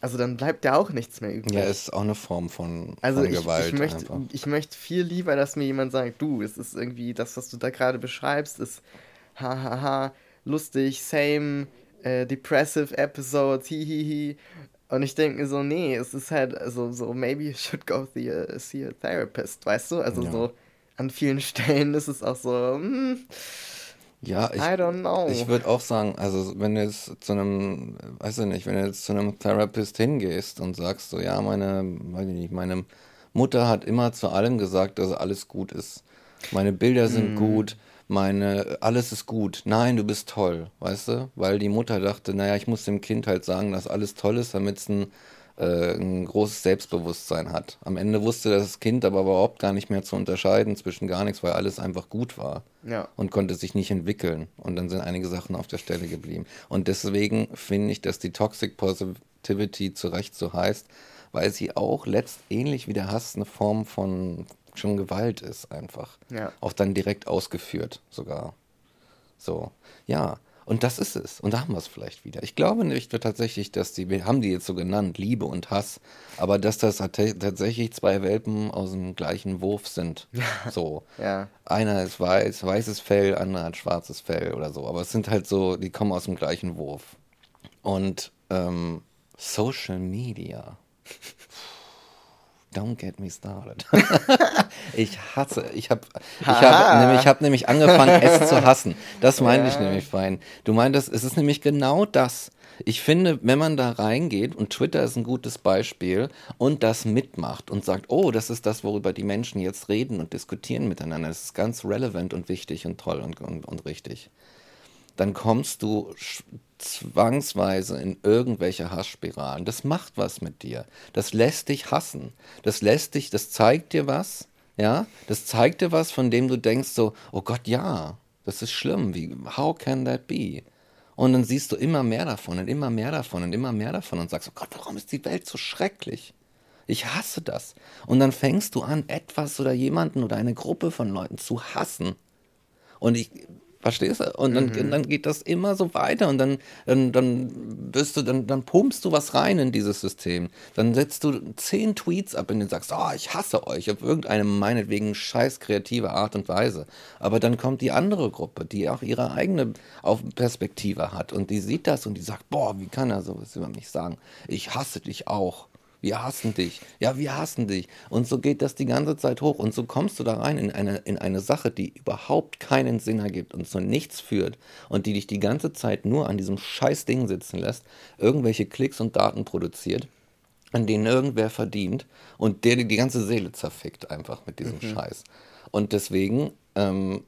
also dann bleibt ja auch nichts mehr übrig. Ja, ist auch eine Form von, also von ich, Gewalt. Ich möchte, ich möchte viel lieber, dass mir jemand sagt, du, es ist irgendwie das, was du da gerade beschreibst, ist hahaha, lustig, same, äh, depressive episodes, hihihi. Und ich denke mir so, nee, es ist halt, also so, maybe you should go see a, see a therapist, weißt du? Also ja. so an vielen (laughs) Stellen ist es auch so, hm, ja, ich, ich würde auch sagen, also wenn du jetzt zu einem, weiß ich nicht, wenn du jetzt zu einem Therapist hingehst und sagst so, ja, meine, weiß ich nicht, meine Mutter hat immer zu allem gesagt, dass alles gut ist. Meine Bilder sind mm. gut, meine, alles ist gut. Nein, du bist toll, weißt du? Weil die Mutter dachte, naja, ich muss dem Kind halt sagen, dass alles toll ist, damit es ein äh, ein großes Selbstbewusstsein hat. Am Ende wusste das Kind aber überhaupt gar nicht mehr zu unterscheiden zwischen gar nichts, weil alles einfach gut war. Ja. Und konnte sich nicht entwickeln. Und dann sind einige Sachen auf der Stelle geblieben. Und deswegen finde ich, dass die Toxic Positivity zu Recht so heißt, weil sie auch letztähnlich wie der Hass eine Form von schon Gewalt ist einfach. Ja. Auch dann direkt ausgeführt sogar. So, ja. Und das ist es. Und da haben wir es vielleicht wieder. Ich glaube nicht tatsächlich, dass die, wir haben die jetzt so genannt, Liebe und Hass, aber dass das tatsächlich zwei Welpen aus dem gleichen Wurf sind. So. (laughs) ja. Einer ist weiß, weißes Fell, anderer hat schwarzes Fell oder so. Aber es sind halt so, die kommen aus dem gleichen Wurf. Und ähm, Social Media. Don't get me started. (laughs) ich hasse, ich habe ich hab nämlich, hab nämlich angefangen, es zu (laughs) hassen. Das meinte ja. ich nämlich fein. Du meintest, es ist nämlich genau das. Ich finde, wenn man da reingeht, und Twitter ist ein gutes Beispiel, und das mitmacht und sagt, oh, das ist das, worüber die Menschen jetzt reden und diskutieren miteinander, das ist ganz relevant und wichtig und toll und, und, und richtig, dann kommst du zwangsweise in irgendwelche Hassspiralen. Das macht was mit dir. Das lässt dich hassen. Das lässt dich, das zeigt dir was, ja, das zeigt dir was, von dem du denkst so, oh Gott, ja, das ist schlimm. Wie, how can that be? Und dann siehst du immer mehr davon und immer mehr davon und immer mehr davon und sagst, oh Gott, warum ist die Welt so schrecklich? Ich hasse das. Und dann fängst du an, etwas oder jemanden oder eine Gruppe von Leuten zu hassen. Und ich Verstehst du? Und dann, mhm. dann geht das immer so weiter und dann, dann, dann wirst du, dann, dann pumpst du was rein in dieses System. Dann setzt du zehn Tweets ab und dann sagst, oh, ich hasse euch auf irgendeine meinetwegen scheiß kreative Art und Weise. Aber dann kommt die andere Gruppe, die auch ihre eigene Perspektive hat und die sieht das und die sagt, boah, wie kann er sowas über mich sagen? Ich hasse dich auch wir hassen dich, ja, wir hassen dich. Und so geht das die ganze Zeit hoch. Und so kommst du da rein in eine, in eine Sache, die überhaupt keinen Sinn ergibt und zu nichts führt und die dich die ganze Zeit nur an diesem scheiß Ding sitzen lässt, irgendwelche Klicks und Daten produziert, an denen irgendwer verdient und der dir die ganze Seele zerfickt einfach mit diesem mhm. Scheiß. Und deswegen ähm,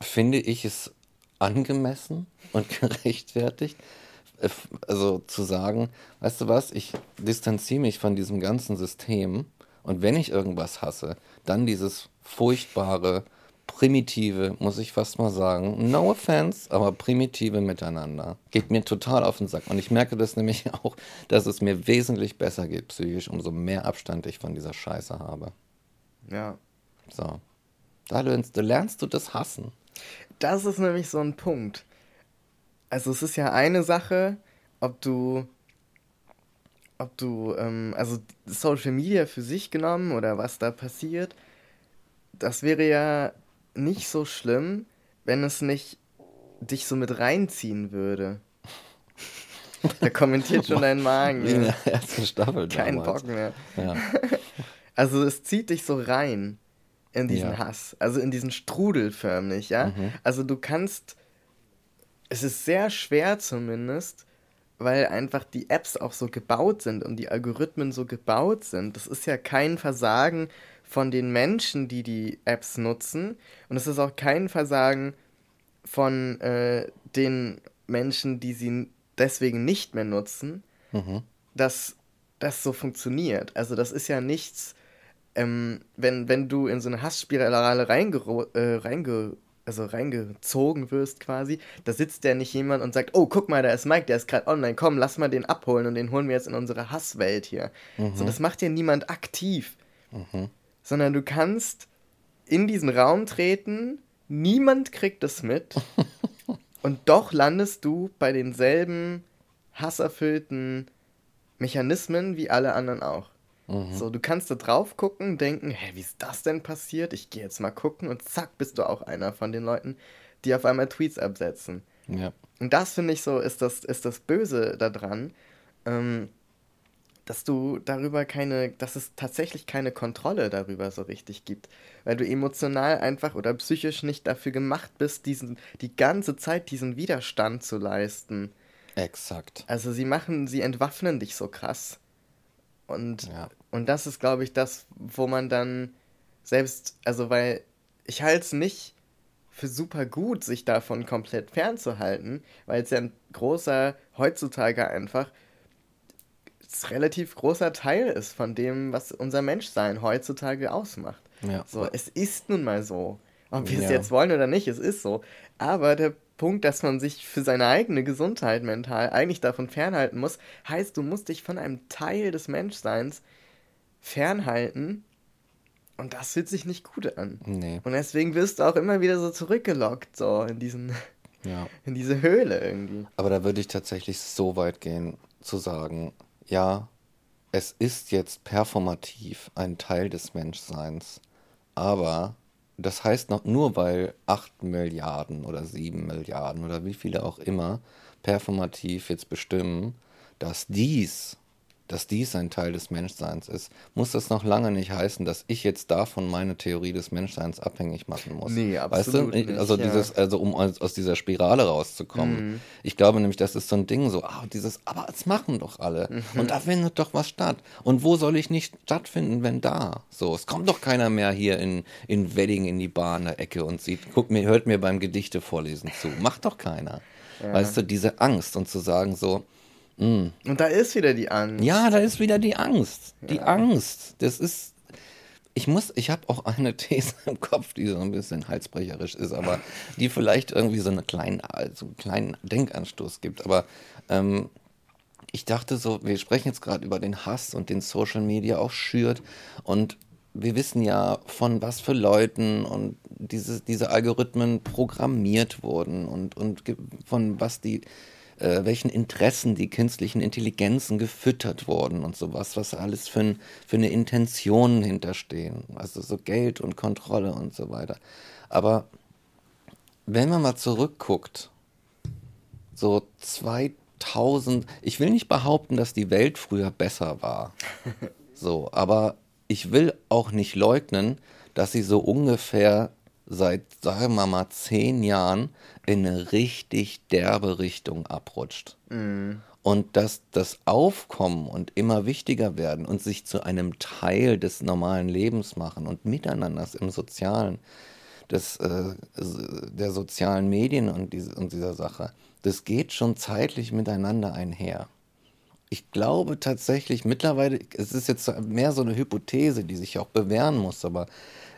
finde ich es angemessen und (laughs) gerechtfertigt, also zu sagen, weißt du was, ich distanziere mich von diesem ganzen System und wenn ich irgendwas hasse, dann dieses furchtbare, primitive, muss ich fast mal sagen, no offense, aber primitive Miteinander. Geht mir total auf den Sack. Und ich merke das nämlich (laughs) auch, dass es mir wesentlich besser geht psychisch, umso mehr Abstand ich von dieser Scheiße habe. Ja. So. Da lernst, da lernst du das Hassen. das ist nämlich so ein Punkt. Also es ist ja eine Sache, ob du, ob du, ähm, also Social Media für sich genommen oder was da passiert, das wäre ja nicht so schlimm, wenn es nicht dich so mit reinziehen würde. (laughs) Da kommentiert schon dein Magen. Wie in der ersten Staffel Kein damals. Bock mehr. Ja. (laughs) Also es zieht dich so rein in diesen ja. Hass, also in diesen Strudel förmlich, ja. Mhm. Also du kannst, es ist sehr schwer zumindest, weil einfach die Apps auch so gebaut sind und die Algorithmen so gebaut sind. Das ist ja kein Versagen von den Menschen, die die Apps nutzen und es ist auch kein Versagen von äh, den Menschen, die sie deswegen nicht mehr nutzen, mhm. dass das so funktioniert. Also das ist ja nichts, ähm, wenn, wenn du in so eine Hassspirale reinge, äh, reinge, also reingezogen wirst quasi, da sitzt ja nicht jemand und sagt, oh, guck mal, da ist Mike, der ist gerade online, komm, lass mal den abholen und den holen wir jetzt in unsere Hasswelt hier. Mhm. So, das macht ja niemand aktiv. Mhm. Sondern du kannst in diesen Raum treten, niemand kriegt es mit (laughs) und doch landest du bei denselben hasserfüllten Mechanismen wie alle anderen auch. Mhm. So, du kannst da drauf gucken, denken, hä, wie ist das denn passiert? Ich gehe jetzt mal gucken und zack, bist du auch einer von den Leuten, die auf einmal Tweets absetzen. Ja. Und das finde ich so, ist das, ist das Böse daran, ähm, dass du darüber keine, dass es tatsächlich keine Kontrolle darüber so richtig gibt. Weil du emotional einfach oder psychisch nicht dafür gemacht bist, diesen, die ganze Zeit diesen Widerstand zu leisten. Exakt. Also sie machen, sie entwaffnen dich so krass. Und, ja. und das ist, glaube ich, das, wo man dann selbst, also weil ich halte es nicht für super gut, sich davon komplett fernzuhalten, weil es ja ein großer, heutzutage einfach, relativ großer Teil ist von dem, was unser Menschsein heutzutage ausmacht. Ja. So, es ist nun mal so. Ob wir ja. es jetzt wollen oder nicht, es ist so. Aber der Punkt, dass man sich für seine eigene Gesundheit mental eigentlich davon fernhalten muss, heißt, du musst dich von einem Teil des Menschseins fernhalten. Und das fühlt sich nicht gut an. Nee. Und deswegen wirst du auch immer wieder so zurückgelockt, so in diesen, ja. (laughs) in diese Höhle irgendwie. Aber da würde ich tatsächlich so weit gehen, zu sagen, ja, es ist jetzt performativ ein Teil des Menschseins, aber das heißt noch nur, weil 8 Milliarden oder 7 Milliarden oder wie viele auch immer performativ jetzt bestimmen, dass dies dass dies ein Teil des Menschseins ist, muss das noch lange nicht heißen, dass ich jetzt davon meine Theorie des Menschseins abhängig machen muss. Nee, absolut weißt du? Nicht, also ja. dieses, also um aus dieser Spirale rauszukommen. Mhm. Ich glaube nämlich, das ist so ein Ding, so, ah, dieses, aber es machen doch alle. Mhm. Und da findet doch was statt. Und wo soll ich nicht stattfinden, wenn da? So, es kommt doch keiner mehr hier in, in Wedding in die Bar in der Ecke und sieht, guck mir, hört mir beim Gedichte vorlesen zu. Macht doch keiner. Ja. Weißt du, diese Angst und zu sagen so, Mm. Und da ist wieder die Angst. Ja, da ist wieder die Angst. Die ja. Angst. Das ist. Ich muss, ich habe auch eine (laughs) These im Kopf, die so ein bisschen halsbrecherisch ist, aber die vielleicht irgendwie so, eine kleine, also einen kleinen Denkanstoß gibt. Aber ähm, ich dachte so, wir sprechen jetzt gerade über den Hass und den Social Media auch schürt. Und wir wissen ja, von was für Leuten und diese, diese Algorithmen programmiert wurden und, und von was die äh, welchen Interessen die künstlichen Intelligenzen gefüttert wurden und sowas, was alles für, ein, für eine Intention hinterstehen. Also so Geld und Kontrolle und so weiter. Aber wenn man mal zurückguckt, so 2000, ich will nicht behaupten, dass die Welt früher besser war. (laughs) So, aber ich will auch nicht leugnen, dass sie so ungefähr seit, sagen wir mal, zehn Jahren in eine richtig derbe Richtung abrutscht. Mhm. Und dass das Aufkommen und immer wichtiger werden und sich zu einem Teil des normalen Lebens machen und miteinander im Sozialen, des, äh, der sozialen Medien und, diese, und dieser Sache, das geht schon zeitlich miteinander einher. Ich glaube tatsächlich mittlerweile, es ist jetzt mehr so eine Hypothese, die sich auch bewähren muss, aber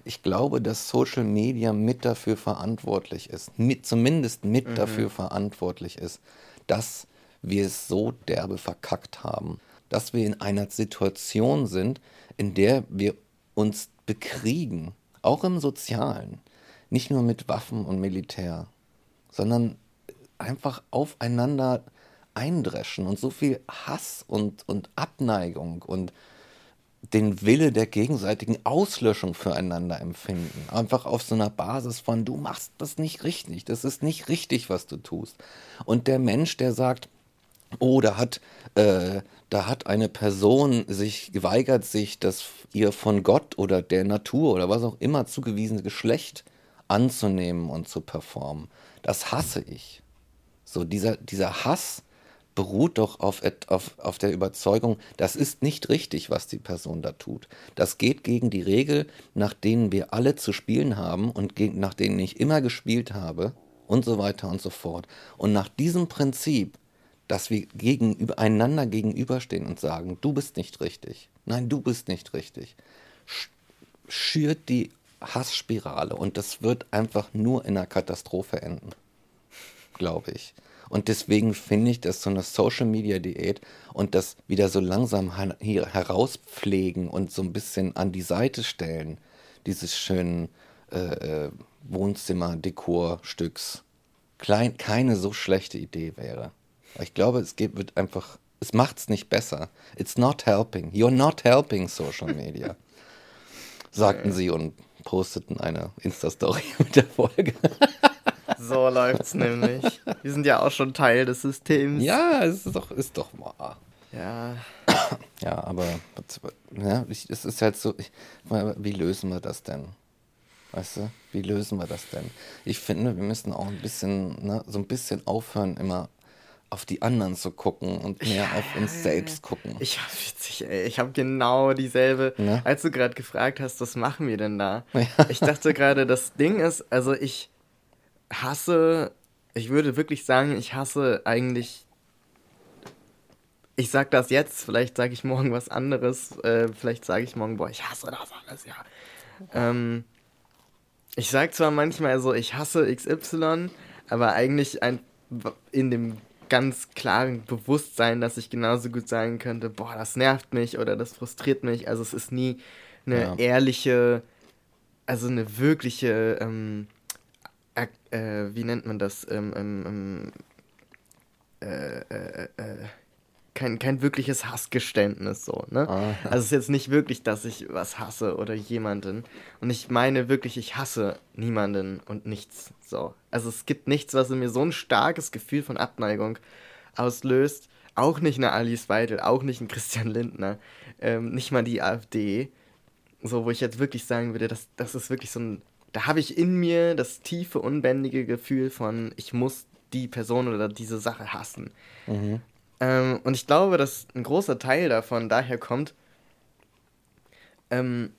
ich glaube, dass Social Media mit dafür verantwortlich ist, mit, zumindest mit mhm. dafür verantwortlich ist, dass wir es so derbe verkackt haben, dass wir in einer Situation sind, in der wir uns bekriegen, auch im Sozialen. nicht nur mit Waffen und Militär, sondern einfach aufeinander eindreschen und so viel Hass und, und Abneigung und den Wille der gegenseitigen Auslöschung füreinander empfinden. Einfach auf so einer Basis von, du machst das nicht richtig, das ist nicht richtig, was du tust. Und der Mensch, der sagt, oh, da hat, äh, da hat eine Person sich geweigert, sich das ihr von Gott oder der Natur oder was auch immer zugewiesene Geschlecht anzunehmen und zu performen. Das hasse ich. So, dieser, dieser Hass beruht doch auf, auf, auf der Überzeugung, das ist nicht richtig, was die Person da tut. Das geht gegen die Regel, nach denen wir alle zu spielen haben und gegen, nach denen ich immer gespielt habe und so weiter und so fort. Und nach diesem Prinzip, dass wir gegenüber, einander gegenüberstehen und sagen, du bist nicht richtig, nein, du bist nicht richtig, schürt die Hassspirale und das wird einfach nur in einer Katastrophe enden, glaube ich. Und deswegen finde ich, dass so eine Social Media Diät und das wieder so langsam hier herauspflegen und so ein bisschen an die Seite stellen, dieses schönen äh, äh Wohnzimmer-Dekorstücks, keine so schlechte Idee wäre. Ich glaube, es geht, wird einfach, es macht es nicht besser. It's not helping. You're not helping Social Media. (laughs) Sagten sie und posteten eine Insta-Story (laughs) mit der Folge. (laughs) So läuft's nämlich. Wir sind ja auch schon Teil des Systems. Ja, es ist doch, ist doch wahr. Ja. Ja, aber ja, es ist halt so, ich, wie lösen wir das denn? Weißt du, wie lösen wir das denn? Ich finde, wir müssen auch ein bisschen, ne, so ein bisschen aufhören, immer auf die anderen zu gucken und mehr ja, auf uns selbst gucken. Ich hab witzig, ey. Ich habe genau dieselbe, ne? als du gerade gefragt hast, was machen wir denn da? Ja. Ich dachte gerade, das Ding ist, also ich hasse, ich würde wirklich sagen, ich hasse eigentlich. Ich sag das jetzt, vielleicht sage ich morgen was anderes, äh, vielleicht sage ich morgen, boah, ich hasse das alles, ja. Ähm, ich sag zwar manchmal so, ich hasse XY, aber eigentlich ein, in dem ganz klaren Bewusstsein, dass ich genauso gut sagen könnte, boah, das nervt mich oder das frustriert mich. Also es ist nie eine ja. ehrliche, also eine wirkliche ähm, äh, wie nennt man das? Ähm, ähm, ähm äh, äh, äh, kein, kein wirkliches Hassgeständnis so, ne? Ah. Also es ist jetzt nicht wirklich, dass ich was hasse oder jemanden. Und ich meine wirklich, ich hasse niemanden und nichts. So. Also es gibt nichts, was in mir so ein starkes Gefühl von Abneigung auslöst. Auch nicht eine Alice Weidel, auch nicht ein Christian Lindner, ähm, nicht mal die AfD. So, wo ich jetzt wirklich sagen würde, das, das ist wirklich so ein da habe ich in mir das tiefe, unbändige Gefühl von, ich muss die Person oder diese Sache hassen. Mhm. Ähm, und ich glaube, dass ein großer Teil davon daher kommt, ähm,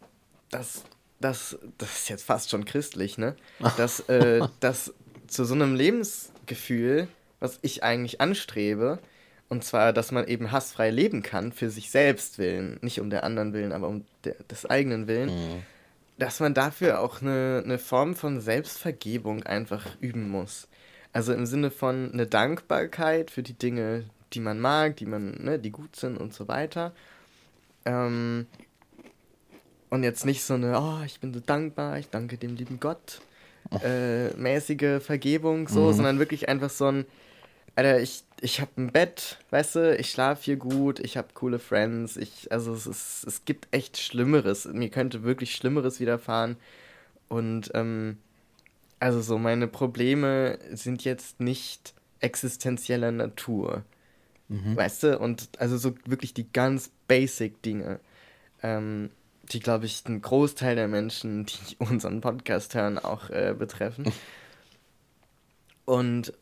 dass, dass, das ist jetzt fast schon christlich, ne? (laughs) Dass, äh, dass zu so einem Lebensgefühl, was ich eigentlich anstrebe, und zwar, dass man eben hassfrei leben kann, für sich selbst willen, nicht um der anderen willen, aber um der, des eigenen Willen, mhm dass man dafür auch eine, eine Form von Selbstvergebung einfach üben muss. Also im Sinne von eine Dankbarkeit für die Dinge, die man mag, die man, ne, die gut sind und so weiter. Ähm, und jetzt nicht so eine, oh, ich bin so dankbar, ich danke dem lieben Gott, äh, mäßige Vergebung, so, mhm. sondern wirklich einfach so ein, Alter, ich, ich habe ein Bett, weißt du, ich schlafe hier gut, ich habe coole Friends, ich, also es, ist, es gibt echt Schlimmeres. Mir könnte wirklich Schlimmeres widerfahren. Und, ähm, also so, meine Probleme sind jetzt nicht existenzieller Natur. Mhm. Weißt du? Und also so wirklich die ganz basic Dinge, ähm, die, glaube ich, einen Großteil der Menschen, die (laughs) unseren Podcast hören, auch äh, betreffen. (laughs) Und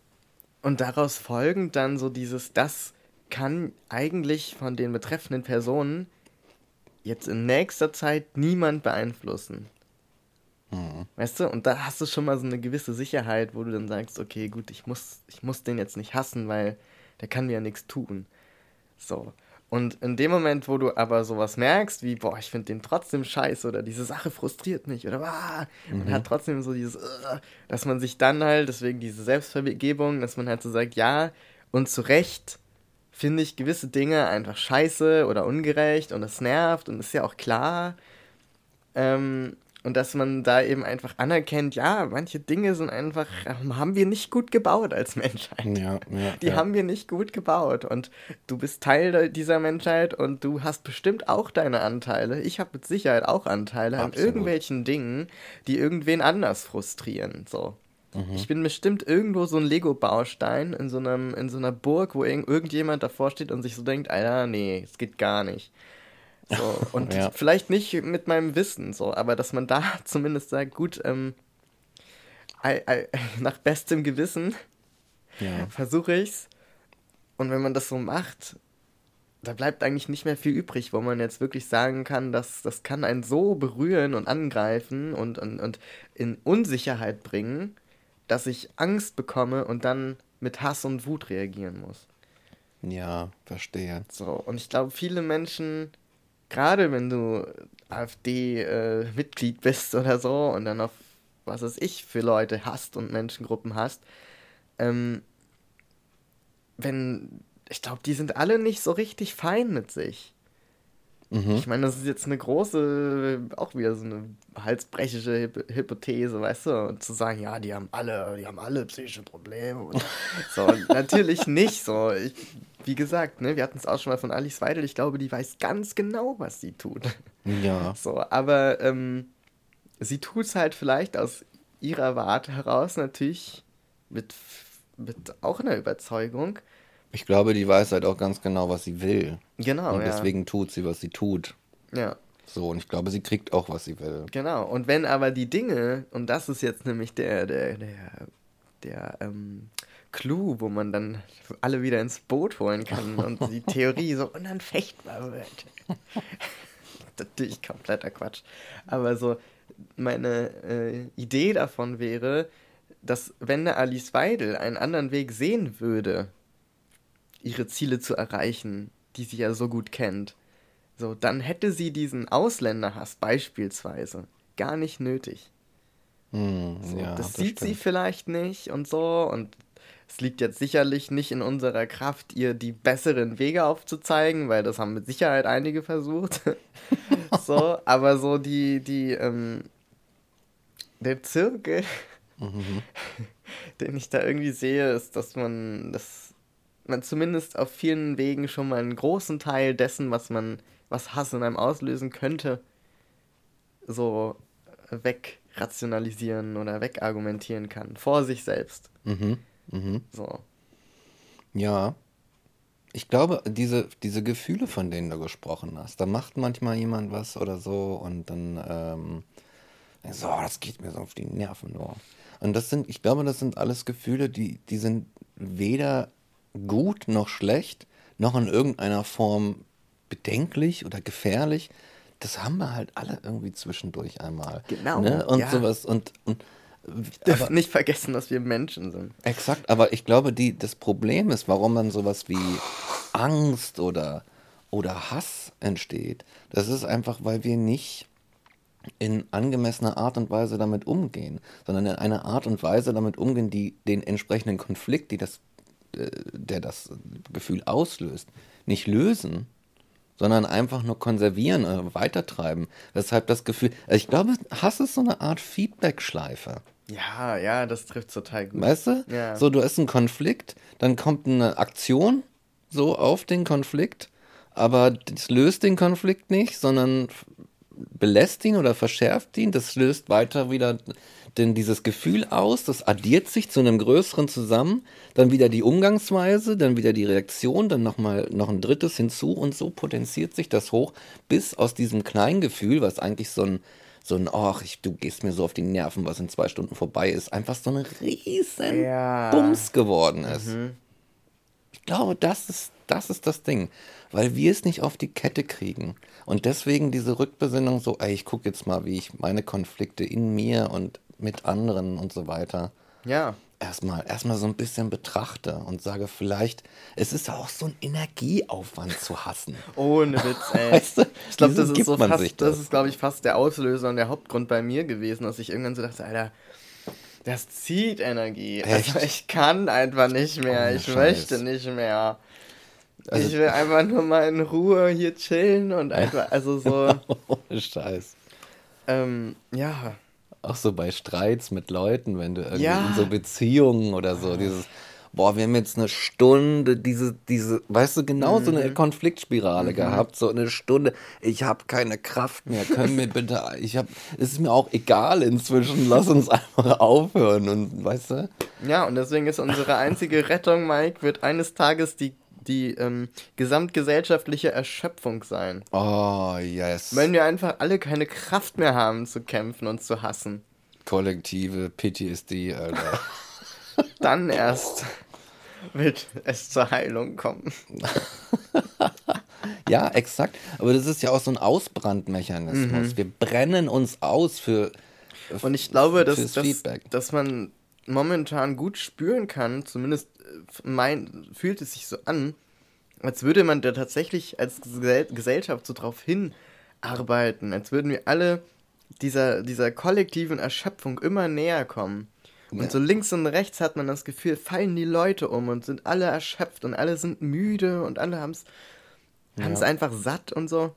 und daraus folgend dann so dieses, das kann eigentlich von den betreffenden Personen jetzt in nächster Zeit niemand beeinflussen. Mhm. Weißt du? Und da hast du schon mal so eine gewisse Sicherheit, wo du dann sagst, okay, gut, ich muss, ich muss den jetzt nicht hassen, weil der kann mir ja nichts tun. So. Und in dem Moment, wo du aber sowas merkst, wie, boah, ich finde den trotzdem scheiße oder diese Sache frustriert mich oder ah, mhm. man hat trotzdem so dieses, uh, dass man sich dann halt, deswegen diese Selbstvergebung, dass man halt so sagt, ja, und zu Recht finde ich gewisse Dinge einfach scheiße oder ungerecht und das nervt und ist ja auch klar. Ähm, und dass man da eben einfach anerkennt, ja, manche Dinge sind einfach, haben wir nicht gut gebaut als Menschheit. Ja, ja, die ja. haben wir nicht gut gebaut. Und du bist Teil dieser Menschheit und du hast bestimmt auch deine Anteile. Ich habe mit Sicherheit auch Anteile Absolut. an irgendwelchen Dingen, die irgendwen anders frustrieren. So. Mhm. Ich bin bestimmt irgendwo so ein Lego-Baustein in, so in so einer Burg, wo irgend, irgendjemand davor steht und sich so denkt, Alter, nee, es geht gar nicht. So, (laughs) und ja. vielleicht nicht mit meinem Wissen, so, aber dass man da (laughs) zumindest sagt, gut, ähm, I, I, (laughs) nach bestem Gewissen ja. versuche ich's. Und wenn man das so macht, da bleibt eigentlich nicht mehr viel übrig, wo man jetzt wirklich sagen kann, dass das kann einen so berühren und angreifen und, und, und in Unsicherheit bringen, dass ich Angst bekomme und dann mit Hass und Wut reagieren muss. Ja, verstehe. So, und ich glaube, viele Menschen gerade wenn du AfD-Mitglied äh, bist oder so und dann auf was es ich für Leute hast und Menschengruppen hast, ähm, wenn, ich glaube, die sind alle nicht so richtig fein mit sich. Mhm. Ich meine, das ist jetzt eine große, auch wieder so eine halsbrechische Hypothese, weißt du, und zu sagen, ja, die haben alle, die haben alle psychische Probleme und so, (laughs) natürlich nicht so. Ich, wie gesagt, ne, wir hatten es auch schon mal von Alice Weidel, ich glaube, die weiß ganz genau, was sie tut. Ja. (laughs) So, aber ähm, sie tut es halt vielleicht aus ihrer Warte heraus natürlich mit, mit auch einer Überzeugung. Ich glaube, die weiß halt auch ganz genau, was sie will. Genau. Und deswegen ja. tut sie, was sie tut. Ja. So, und ich glaube, sie kriegt auch, was sie will. Genau. Und wenn aber die Dinge, und das ist jetzt nämlich der, der, der, der, ähm, Clou, wo man dann alle wieder ins Boot holen kann und die (laughs) Theorie so unanfechtbar wird. (laughs) Natürlich kompletter Quatsch. Aber so, meine äh, Idee davon wäre, dass wenn eine Alice Weidel einen anderen Weg sehen würde, ihre Ziele zu erreichen, die sie ja so gut kennt, so, dann hätte sie diesen Ausländerhass beispielsweise gar nicht nötig. Mm, so, ja, das, das, sieht stimmt. sie vielleicht nicht und so und es liegt jetzt sicherlich nicht in unserer Kraft, ihr die besseren Wege aufzuzeigen, weil das haben mit Sicherheit einige versucht. (laughs) so, aber so die, die, ähm, der Zirkel, mhm. (laughs) den ich da irgendwie sehe, ist, dass man, das man zumindest auf vielen Wegen schon mal einen großen Teil dessen, was man, was Hass in einem auslösen könnte, so wegrationalisieren oder wegargumentieren kann. Vor sich selbst. Mhm. Mhm. So. Ja. Ich glaube, diese, diese Gefühle, von denen du gesprochen hast, da macht manchmal jemand was oder so und dann, ähm, so, das geht mir so auf die Nerven nur. Und das sind, ich glaube, das sind alles Gefühle, die, die sind weder gut noch schlecht, noch in irgendeiner Form bedenklich oder gefährlich. Das haben wir halt alle irgendwie zwischendurch einmal. Genau. Ne? Und ja. sowas. Und, und wir dürfen nicht vergessen, dass wir Menschen sind. Exakt, aber ich glaube, die, das Problem ist, warum dann sowas wie Angst oder, oder Hass entsteht. Das ist einfach, weil wir nicht in angemessener Art und Weise damit umgehen, sondern in einer Art und Weise damit umgehen, die den entsprechenden Konflikt, die das äh, der das Gefühl auslöst, nicht lösen, sondern einfach nur konservieren oder weitertreiben. Weshalb das Gefühl, also ich glaube, Hass ist so eine Art Feedback-Schleife. Ja, ja, das trifft total gut. Weißt du? Ja. So, du hast einen Konflikt, dann kommt eine Aktion so auf den Konflikt, aber das löst den Konflikt nicht, sondern belässt ihn oder verschärft ihn. Das löst weiter wieder denn dieses Gefühl aus, das addiert sich zu einem größeren zusammen, dann wieder die Umgangsweise, dann wieder die Reaktion, dann nochmal noch ein drittes hinzu und so potenziert sich das hoch, bis aus diesem kleinen Gefühl, was eigentlich so ein, so ein, ach, ich, du gehst mir so auf die Nerven, was in zwei Stunden vorbei ist, einfach so ein riesen ja. Bums geworden ist. Mhm. Ich glaube, das ist, das ist das Ding, weil wir es nicht auf die Kette kriegen. Und deswegen diese Rückbesinnung so, ey, ich gucke jetzt mal, wie ich meine Konflikte in mir und mit anderen und so weiter. Ja. Erstmal, erstmal so ein bisschen betrachte und sage vielleicht, es ist auch so ein Energieaufwand zu hassen. (laughs) Ohne Witz, (laughs) ey. Weißt du, ich glaube, das ist so fast, das. das ist, glaube ich, fast der Auslöser und der Hauptgrund bei mir gewesen, dass ich irgendwann so dachte, Alter, das zieht Energie. Echt? Also (laughs) ich kann einfach nicht mehr. Oh, ich Scheiß. möchte nicht mehr. Also, ich will einfach nur mal in Ruhe hier chillen und einfach, also so. Ohne Scheiß. ähm, ja. Auch so bei Streits mit Leuten, wenn du irgendwie Ja. in so Beziehungen oder so, dieses, boah, wir haben jetzt eine Stunde, diese, diese, weißt du, genau so Mhm. eine Konfliktspirale gehabt, so eine Stunde, ich habe keine Kraft mehr, können wir bitte, ich habe, es ist mir auch egal inzwischen, lass uns (laughs) einfach aufhören und, weißt du? Ja, und deswegen ist unsere einzige Rettung, Mike, wird eines Tages die, die ähm, gesamtgesellschaftliche Erschöpfung sein. Oh, yes. Wenn wir einfach alle keine Kraft mehr haben zu kämpfen und zu hassen, Kollektive PTSD, Alter. (laughs) dann erst wird es zur Heilung kommen. (laughs) Ja, exakt. Aber das ist ja auch so ein Ausbrandmechanismus. Wir brennen uns aus für. Und ich glaube, dass, dass, dass man momentan gut spüren kann, zumindest mein, fühlt es sich so an, als würde man da tatsächlich als Gesell Gesellschaft so drauf hinarbeiten, als würden wir alle dieser, dieser kollektiven Erschöpfung immer näher kommen. Und Ja. so links und rechts hat man das Gefühl, fallen die Leute um und sind alle erschöpft und alle sind müde und alle haben es Ja. einfach satt und so.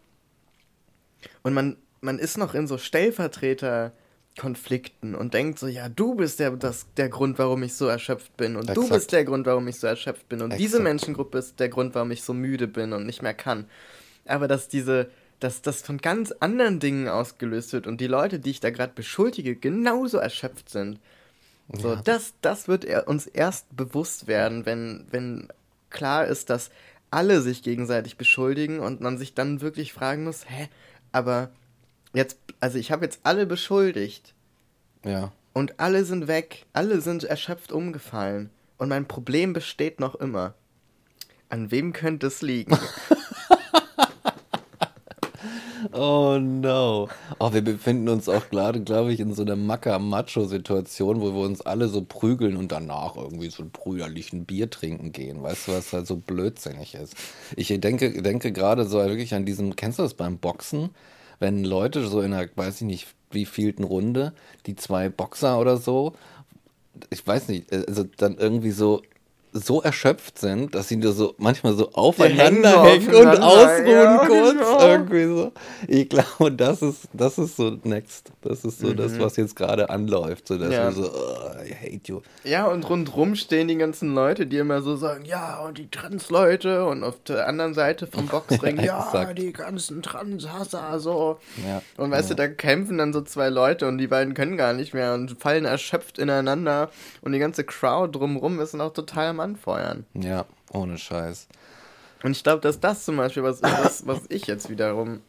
Und man, man ist noch in so Stellvertreter-Konflikten und denkt so, ja, du bist der, das, der Grund, warum ich so erschöpft bin. Und du Exakt. bist der Grund, warum ich so erschöpft bin. Und diese Exakt. Menschengruppe ist der Grund, warum ich so müde bin und nicht mehr kann. Aber dass diese, dass das von ganz anderen Dingen ausgelöst wird und die Leute, die ich da gerade beschuldige, genauso erschöpft sind. So, Ja. das, das wird er uns erst bewusst werden, wenn, wenn klar ist, dass alle sich gegenseitig beschuldigen und man sich dann wirklich fragen muss, hä, aber jetzt, also ich habe jetzt alle beschuldigt Ja. und alle sind weg, alle sind erschöpft umgefallen und mein Problem besteht noch immer. An wem könnte es liegen? (laughs) (laughs) Oh no. Oh, wir befinden uns auch gerade, glaube ich, in so einer Macker-Macho-Situation, wo wir uns alle so prügeln und danach irgendwie so einen brüderlichen Bier trinken gehen. Weißt du, was halt so blödsinnig ist? Ich denke, denke gerade so wirklich an diesem, kennst du das beim Boxen? Wenn Leute so in einer, weiß ich nicht, wie vielten Runde, die zwei Boxer oder so, ich weiß nicht, also dann irgendwie so so erschöpft sind, dass sie nur so manchmal so aufeinander hängen hängen und ausruhen ja, kurz genau. irgendwie so. Ich glaube, das ist das ist so next. Das ist so das, was jetzt gerade anläuft, so dass Mhm. Ja. so oh, I hate you. Ja, und rundrum stehen die ganzen Leute, die immer so sagen, ja, und die Trans-Leute und auf der anderen Seite vom Boxring, (laughs) ja, exakt. die ganzen Trans-Hasser, so. Ja. Und weißt du, da kämpfen dann so zwei Leute und die beiden können gar nicht mehr und fallen erschöpft ineinander und die ganze Crowd drumrum ist noch total am Anfeuern. Ja, ohne Scheiß. Und ich glaube, dass das zum Beispiel was ist, was, was ich jetzt wiederum,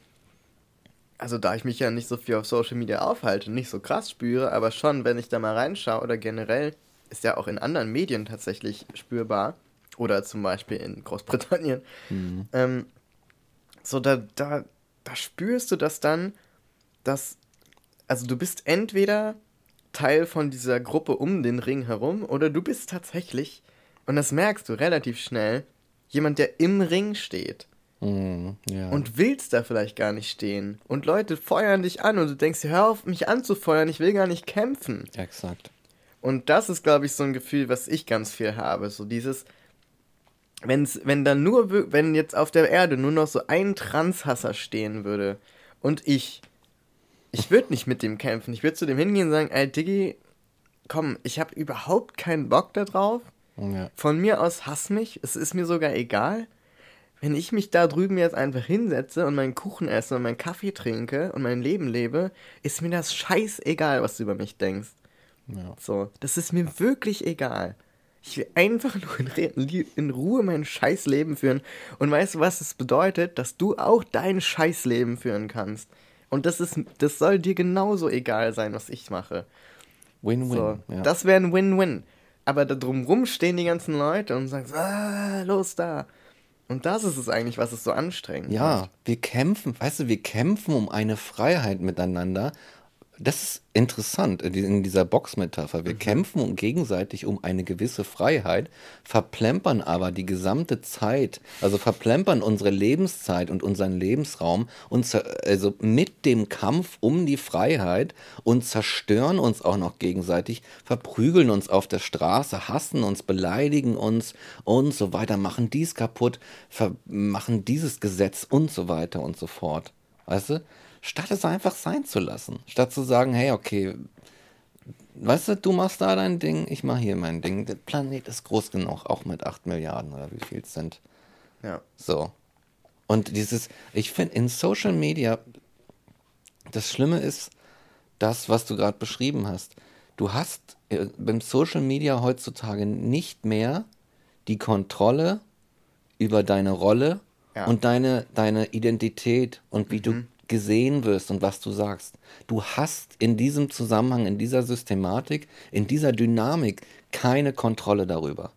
also da ich mich ja nicht so viel auf Social Media aufhalte, nicht so krass spüre, aber schon, wenn ich da mal reinschaue oder generell, ist ja auch in anderen Medien tatsächlich spürbar. Oder zum Beispiel in Großbritannien. Ähm, so, da, da, da spürst du das dann, dass, also du bist entweder Teil von dieser Gruppe um den Ring herum oder du bist tatsächlich, und das merkst du relativ schnell, jemand, der im Ring steht Mhm, ja. und willst da vielleicht gar nicht stehen. Und Leute feuern dich an und du denkst, hör auf, mich anzufeuern, ich will gar nicht kämpfen. Exakt. Und das ist, glaube ich, so ein Gefühl, was ich ganz viel habe. So dieses, wenn's, wenn dann nur, wenn jetzt auf der Erde nur noch so ein Transhasser stehen würde und ich, ich würde nicht mit dem kämpfen. Ich würde zu dem hingehen und sagen, ey Diggi, komm, ich habe überhaupt keinen Bock da drauf. Ja. Von mir aus hass mich, es ist mir sogar egal. Wenn ich mich da drüben jetzt einfach hinsetze und meinen Kuchen esse und meinen Kaffee trinke und mein Leben lebe, ist mir das scheißegal, was du über mich denkst. Ja. So, das ist mir wirklich egal. Ich will einfach nur in, Re- in Ruhe mein Scheißleben führen. Und weißt du, was es bedeutet? Dass du auch dein Scheißleben führen kannst. Und das ist, das soll dir genauso egal sein, was ich mache. Win-win. So, ja. das wäre ein Win-Win. Aber da drumrum stehen die ganzen Leute und sagen, so, ah, los da. Und das ist es eigentlich, was es so anstrengend Ja, macht. wir kämpfen, weißt du, wir kämpfen um eine Freiheit miteinander. Das ist interessant in die- in dieser Boxmetapher. Wir kämpfen um gegenseitig um eine gewisse Freiheit, verplempern aber die gesamte Zeit, also verplempern unsere Lebenszeit und unseren Lebensraum und also mit dem Kampf um die Freiheit und zerstören uns auch noch gegenseitig, verprügeln uns auf der Straße, hassen uns, beleidigen uns und so weiter, machen dies kaputt, machen dieses Gesetz und so weiter und so fort. Weißt du? Statt es einfach sein zu lassen. Statt zu sagen, hey, okay, weißt du, du machst da dein Ding, ich mache hier mein Ding. Der Planet ist groß genug, auch mit 8 Milliarden oder wie viel es sind. Ja. So. Und dieses, ich finde, in Social Media, das Schlimme ist, das, was du gerade beschrieben hast. Du hast äh, beim Social Media heutzutage nicht mehr die Kontrolle über deine Rolle ja. und deine, deine Identität und wie mhm. du gesehen wirst und was du sagst. Du hast in diesem Zusammenhang, in dieser Systematik, in dieser Dynamik keine Kontrolle darüber,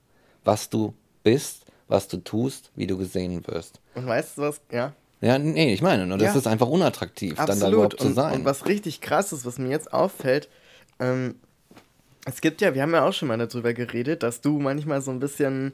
was du bist, was du tust, wie du gesehen wirst. Und weißt du was, ja? Ja, nee, ich meine, und das ja. ist einfach unattraktiv, Absolut. dann da überhaupt zu sein. Und was richtig krass ist, was mir jetzt auffällt, ähm, es gibt ja, wir haben ja auch schon mal darüber geredet, dass du manchmal so ein bisschen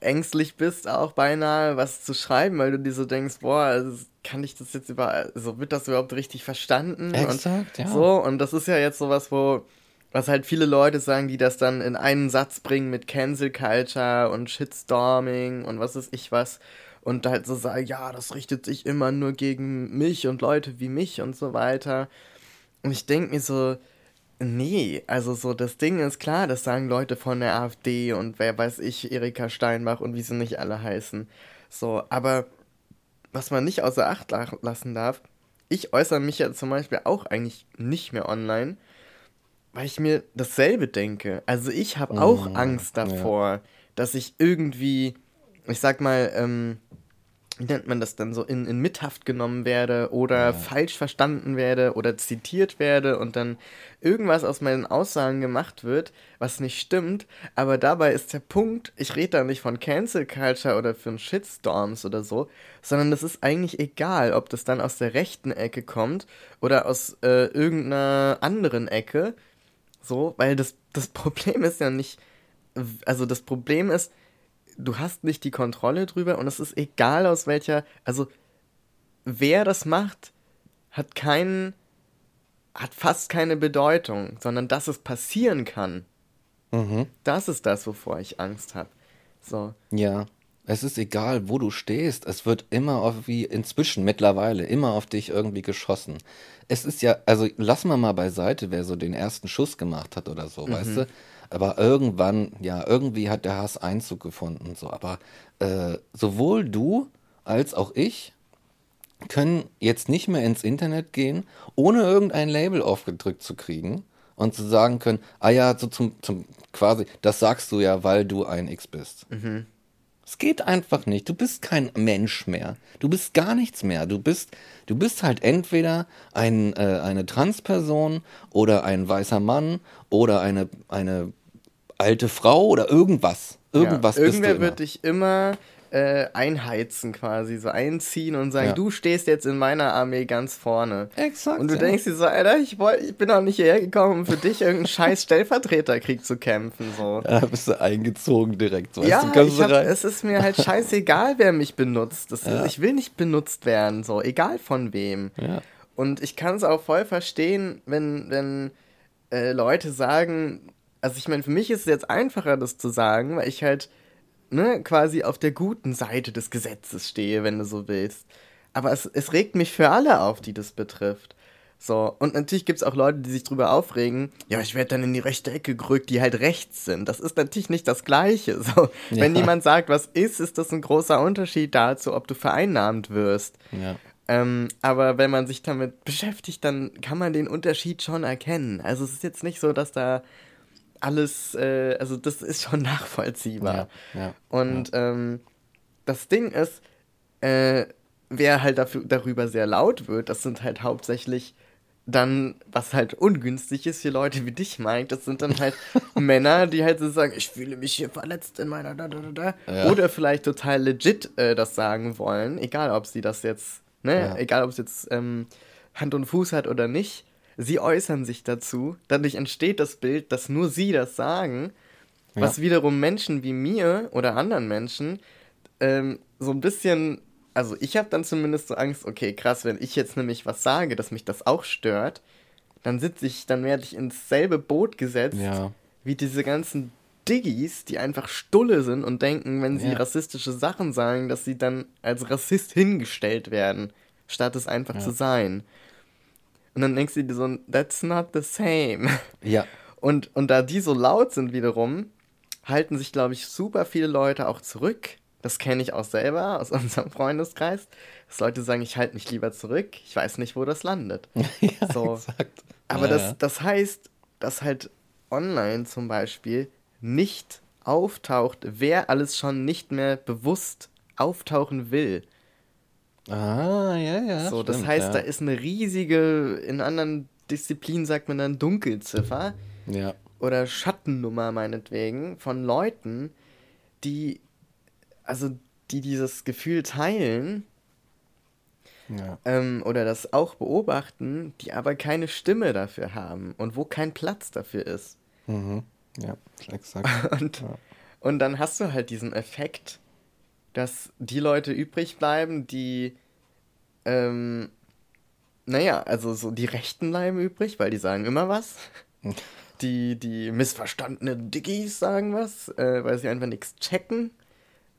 ängstlich bist, auch beinahe was zu schreiben, weil du dir so denkst, boah, also kann ich das jetzt über, so wird das überhaupt richtig verstanden? Exakt, und ja. So, und das ist ja jetzt sowas, wo, was halt viele Leute sagen, die das dann in einen Satz bringen mit Cancel Culture und Shitstorming und was ist ich was und halt so sagen, ja, das richtet sich immer nur gegen mich und Leute wie mich und so weiter. Und ich denke mir so, Nee, also so das Ding ist klar, das sagen Leute von der AfD und wer weiß ich, Erika Steinbach und wie sie nicht alle heißen. So, aber was man nicht außer Acht lassen darf, ich äußere mich ja zum Beispiel auch eigentlich nicht mehr online, weil ich mir dasselbe denke. Also ich habe auch mmh, Angst davor, ja. dass ich irgendwie, ich sag mal, ähm, wie nennt man das dann so, in, in Mithaft genommen werde oder ja. falsch verstanden werde oder zitiert werde und dann irgendwas aus meinen Aussagen gemacht wird, was nicht stimmt. Aber dabei ist der Punkt, ich rede da nicht von Cancel Culture oder von Shitstorms oder so, sondern es ist eigentlich egal, ob das dann aus der rechten Ecke kommt oder aus äh, irgendeiner anderen Ecke. So, weil das, das (laughs) Problem ist ja nicht, also das Problem ist, du hast nicht die Kontrolle drüber und es ist egal aus welcher, also wer das macht, hat keinen, hat fast keine Bedeutung, sondern dass es passieren kann. Mhm. Das ist das, wovor ich Angst habe. So. Ja. Es ist egal, wo du stehst. Es wird immer auf, wie inzwischen mittlerweile, immer auf dich irgendwie geschossen. Es ist ja, also lass mal mal beiseite, wer so den ersten Schuss gemacht hat oder so, mhm. weißt du? Aber irgendwann, ja, irgendwie hat der Hass Einzug gefunden. So. Aber äh, sowohl du als auch ich können jetzt nicht mehr ins Internet gehen, ohne irgendein Label aufgedrückt zu kriegen und zu sagen können, ah ja, so zum, zum quasi, das sagst du ja, weil du ein X bist. Mhm. Es geht einfach nicht. Du bist kein Mensch mehr. Du bist gar nichts mehr. Du bist, du bist halt entweder ein, äh, eine Transperson oder ein weißer Mann oder eine, eine alte Frau oder irgendwas. Irgendwas ja, Irgendwer wird dich immer äh, einheizen quasi, so einziehen und sagen, ja. du stehst jetzt in meiner Armee ganz vorne. Exakt. Und du ja. denkst dir so, Alter, ich, wollt, ich bin auch nicht hierher gekommen, um für dich irgendeinen (laughs) scheiß Stellvertreterkrieg zu kämpfen. So. Da bist du eingezogen direkt. So, ja, du, ich hab, es ist mir halt (laughs) scheißegal, wer mich benutzt. Ja. Ich will nicht benutzt werden, so, egal von wem. Und ich kann es auch voll verstehen, wenn, wenn äh, Leute sagen, also ich meine, für mich ist es jetzt einfacher, das zu sagen, weil ich halt, ne, quasi auf der guten Seite des Gesetzes stehe, wenn du so willst. Aber es, es regt mich für alle auf, die das betrifft. So, und natürlich gibt es auch Leute, die sich drüber aufregen, ja, ich werde dann in die rechte Ecke gerückt, die halt rechts sind. Das ist natürlich nicht das Gleiche. So, ja. wenn jemand sagt, was ist, ist das ein großer Unterschied dazu, ob du vereinnahmt wirst. Ja. Ähm, aber wenn man sich damit beschäftigt, dann kann man den Unterschied schon erkennen. Also es ist jetzt nicht so, dass da alles, äh, also das ist schon (laughs) nachvollziehbar. Ja, ja, und ja. Ähm, das Ding ist, äh, wer halt dafür, darüber sehr laut wird, das sind halt hauptsächlich dann, was halt ungünstig ist für Leute wie dich, Mike, das sind dann halt (laughs) Männer, die halt so sagen, ich fühle mich hier verletzt in meiner da, da, da, da. Oder vielleicht total legit äh, das sagen wollen, egal ob sie das jetzt, ne, egal ob es jetzt ähm, Hand und Fuß hat oder nicht sie äußern sich dazu, dadurch entsteht das Bild, dass nur sie das sagen, ja. was wiederum Menschen wie mir oder anderen Menschen ähm, so ein bisschen, also ich habe dann zumindest so Angst, okay, krass, wenn ich jetzt nämlich was sage, dass mich das auch stört, dann sitze ich, dann werde ich ins selbe Boot gesetzt, ja. wie diese ganzen Diggis, die einfach stulle sind und denken, wenn sie ja. rassistische Sachen sagen, dass sie dann als Rassist hingestellt werden, statt es einfach zu sein. Und dann denkst du dir so, that's not the same. Ja. Und, und da die so laut sind wiederum, halten sich, glaube ich, super viele Leute auch zurück. Das kenne ich auch selber aus (laughs) unserem Freundeskreis, dass Leute sagen, ich halte mich lieber zurück, ich weiß nicht, wo das landet. (laughs) ja, So. exakt. Aber ja, das, ja. das heißt, dass halt online zum Beispiel nicht auftaucht, wer alles schon nicht mehr bewusst auftauchen will. Ah, ja, ja. so, das stimmt, heißt, ja. da ist eine riesige, in anderen Disziplinen sagt man dann Dunkelziffer Ja. oder Schattennummer meinetwegen von Leuten, die, also die dieses Gefühl teilen Ja. ähm, oder das auch beobachten, die aber keine Stimme dafür haben und wo kein Platz dafür ist. Mhm. Ja, exakt. (laughs) Und, Ja. und dann hast du halt diesen Effekt, dass die Leute übrig bleiben, die, ähm, naja, also so die Rechten bleiben übrig, weil die sagen immer was. (laughs) Die, die missverstandenen Dickies sagen was, äh, weil sie einfach nichts checken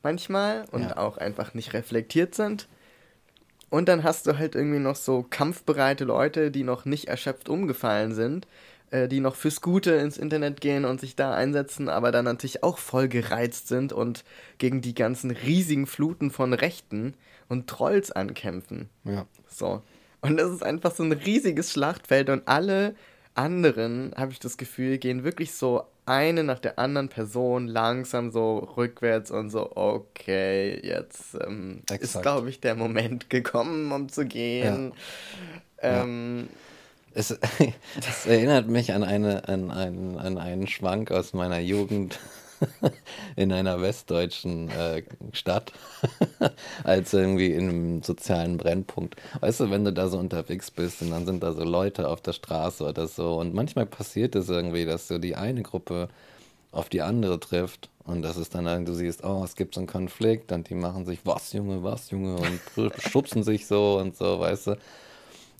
manchmal und Ja. auch einfach nicht reflektiert sind. Und dann hast du halt irgendwie noch so kampfbereite Leute, die noch nicht erschöpft umgefallen sind, äh, die noch fürs Gute ins Internet gehen und sich da einsetzen, aber dann natürlich auch voll gereizt sind und gegen die ganzen riesigen Fluten von Rechten und Trolls ankämpfen. Ja. So. Und das ist einfach so ein riesiges Schlachtfeld und alle anderen, habe ich das Gefühl, gehen wirklich so eine nach der anderen Person langsam so rückwärts und so, okay, jetzt ähm, ist, glaube ich, der Moment gekommen, um zu gehen. Ähm, Es, (laughs) es erinnert mich an, eine, an, einen, an einen Schwank aus meiner Jugend (laughs) in einer westdeutschen äh, Stadt, (laughs) als irgendwie in einem sozialen Brennpunkt. Weißt du, wenn du da so unterwegs bist und dann sind da so Leute auf der Straße oder so und manchmal passiert es irgendwie, dass so die eine Gruppe auf die andere trifft und das ist dann irgendwie, du siehst, oh, es gibt so einen Konflikt und die machen sich, was Junge, was Junge und schubsen sich so und so, weißt du.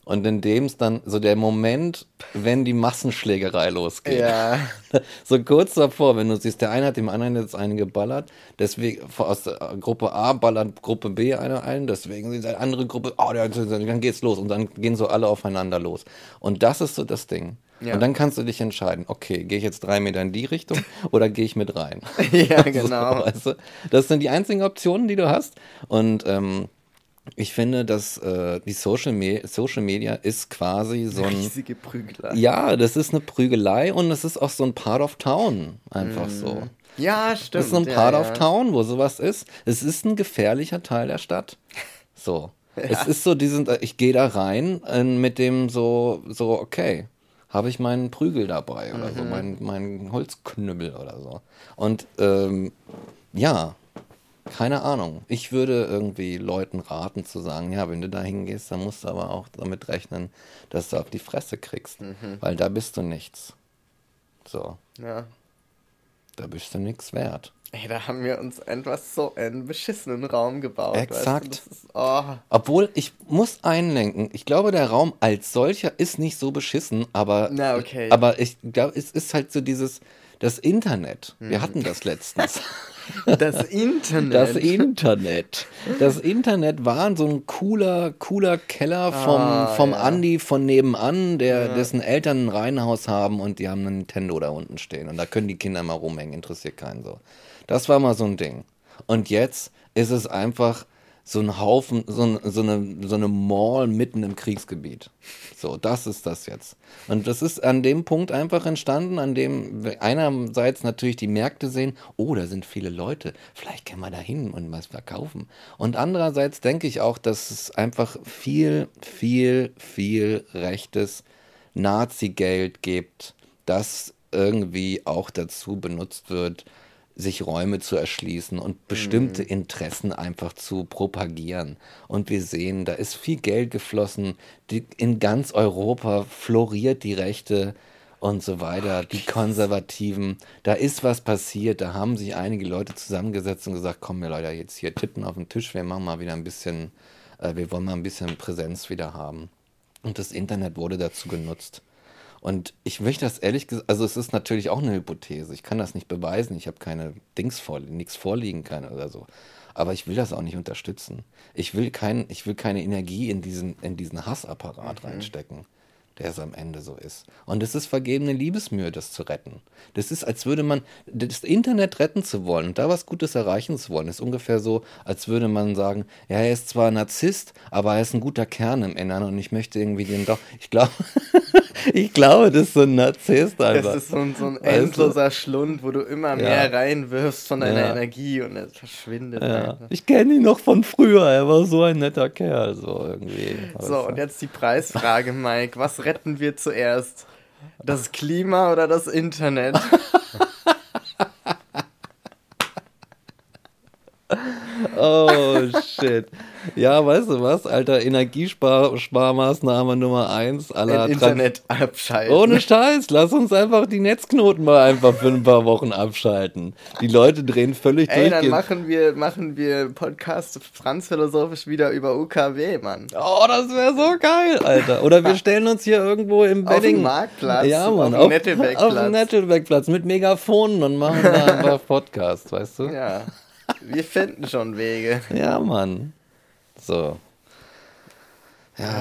Und in dem es dann so der Moment, wenn die Massenschlägerei losgeht. ja, (laughs) So kurz davor, wenn du siehst, der eine hat dem anderen jetzt einen geballert, deswegen aus der Gruppe A ballert Gruppe B eine ein, deswegen sieht die andere Gruppe, oh, der, dann geht's los und dann gehen so alle aufeinander los. Und das ist so das Ding. Ja. Und dann kannst du dich entscheiden, okay, gehe ich jetzt drei Meter in die Richtung (laughs) oder gehe ich mit rein? ja, (laughs) genau. So, weißt du? Das sind die einzigen Optionen, die du hast. Und ähm, ich finde, dass äh, die Social, Me Social Media ist quasi so ein. Riesige Prügler. Ja, das ist eine Prügelei und es ist auch so ein Part of Town. Einfach so. Ja, stimmt. Das ist so ein ja, Part ja. of Town, wo sowas ist. Es ist ein gefährlicher Teil der Stadt. (laughs) So. Es ist so diesen, äh, ich gehe da rein äh, mit dem so, so, okay, habe ich meinen Prügel dabei oder Mhm. so, meinen mein Holzknüppel oder so. Und ähm, ja, keine Ahnung. Ich würde irgendwie Leuten raten zu sagen, ja, wenn du da hingehst, dann musst du aber auch damit rechnen, dass du auf die Fresse kriegst. Mhm. Weil da bist du nichts. So, Ja. da bist du nichts wert. Ey, da haben wir uns etwas so einen beschissenen Raum gebaut. Exakt. Weißt du? ist, oh. Obwohl, ich muss einlenken, ich glaube, der Raum als solcher ist nicht so beschissen, aber, Na, okay. aber ich glaube, es ist halt so dieses, das Internet. Wir hatten das letztens. (laughs) Das (laughs) Internet. Das Internet. Das Internet war so ein cooler, cooler Keller vom, Ah, vom ja. Andi von nebenan, der, dessen Eltern ein Reihenhaus haben und die haben ein Nintendo da unten stehen. Und da können die Kinder mal rumhängen, interessiert keinen so. Das war mal so ein Ding. Und jetzt ist es einfach so ein Haufen, so, so, eine, so eine Mall mitten im Kriegsgebiet. So, das ist das jetzt. Und das ist an dem Punkt einfach entstanden, an dem einerseits natürlich die Märkte sehen, oh, da sind viele Leute, vielleicht können wir da hin und was verkaufen. Und andererseits denke ich auch, dass es einfach viel, viel, viel rechtes Nazi-Geld gibt, das irgendwie auch dazu benutzt wird, sich Räume zu erschließen und bestimmte Interessen einfach zu propagieren. Und wir sehen, da ist viel Geld geflossen, die, in ganz Europa floriert die Rechte und so weiter, die Konservativen. Da ist was passiert, da haben sich einige Leute zusammengesetzt und gesagt, komm, wir Leute, jetzt hier Titten auf den Tisch, wir machen mal wieder ein bisschen, äh, wir wollen mal ein bisschen Präsenz wieder haben. Und das Internet wurde dazu genutzt. Und ich möchte das ehrlich gesagt, also es ist natürlich auch eine Hypothese. Ich kann das nicht beweisen. Ich habe keine Dings vorliegen, nichts vorliegen kann oder so. Aber ich will das auch nicht unterstützen. Ich will kein, ich will keine Energie in diesen, in diesen Hassapparat reinstecken. der es am Ende so ist. Und es ist vergebene Liebesmühe, das zu retten. Das ist, als würde man das Internet retten zu wollen und da was Gutes erreichen zu wollen, ist ungefähr so, als würde man sagen, ja, er ist zwar Narzisst, aber er ist ein guter Kern im Inneren und ich möchte irgendwie den doch. Ich glaube, (laughs) ich glaube, das ist so ein Narzisst einfach. Das ist so ein, so ein endloser Schlund, wo du immer mehr ja. reinwirfst von deiner ja. Energie und es verschwindet. Ja. Ich kenne ihn noch von früher, er war so ein netter Kerl, so irgendwie. So, und jetzt die Preisfrage, (laughs) Mike. Was retten wir zuerst? Das Klima oder das Internet? (laughs) oh, shit. Ja, weißt du was, Alter, Energiesparmaßnahme Nummer eins aller Internet abschalten. Ohne Scheiß, lass uns einfach die Netzknoten mal einfach für ein paar Wochen abschalten. Die Leute drehen völlig Ey, durch. dann machen wir, machen wir Podcast transphilosophisch wieder über UKW, Mann. Oh, das wäre so geil, Alter. Oder wir (laughs) stellen uns hier irgendwo im Bedding. Auf dem Marktplatz. Ja, Mann. Auf dem Nettelbeckplatz. Auf dem Nettelbeckplatz mit Megafonen und machen da (laughs) einfach Podcast, weißt du? Ja. Wir finden schon Wege. Ja, Mann. So. Ja, ja,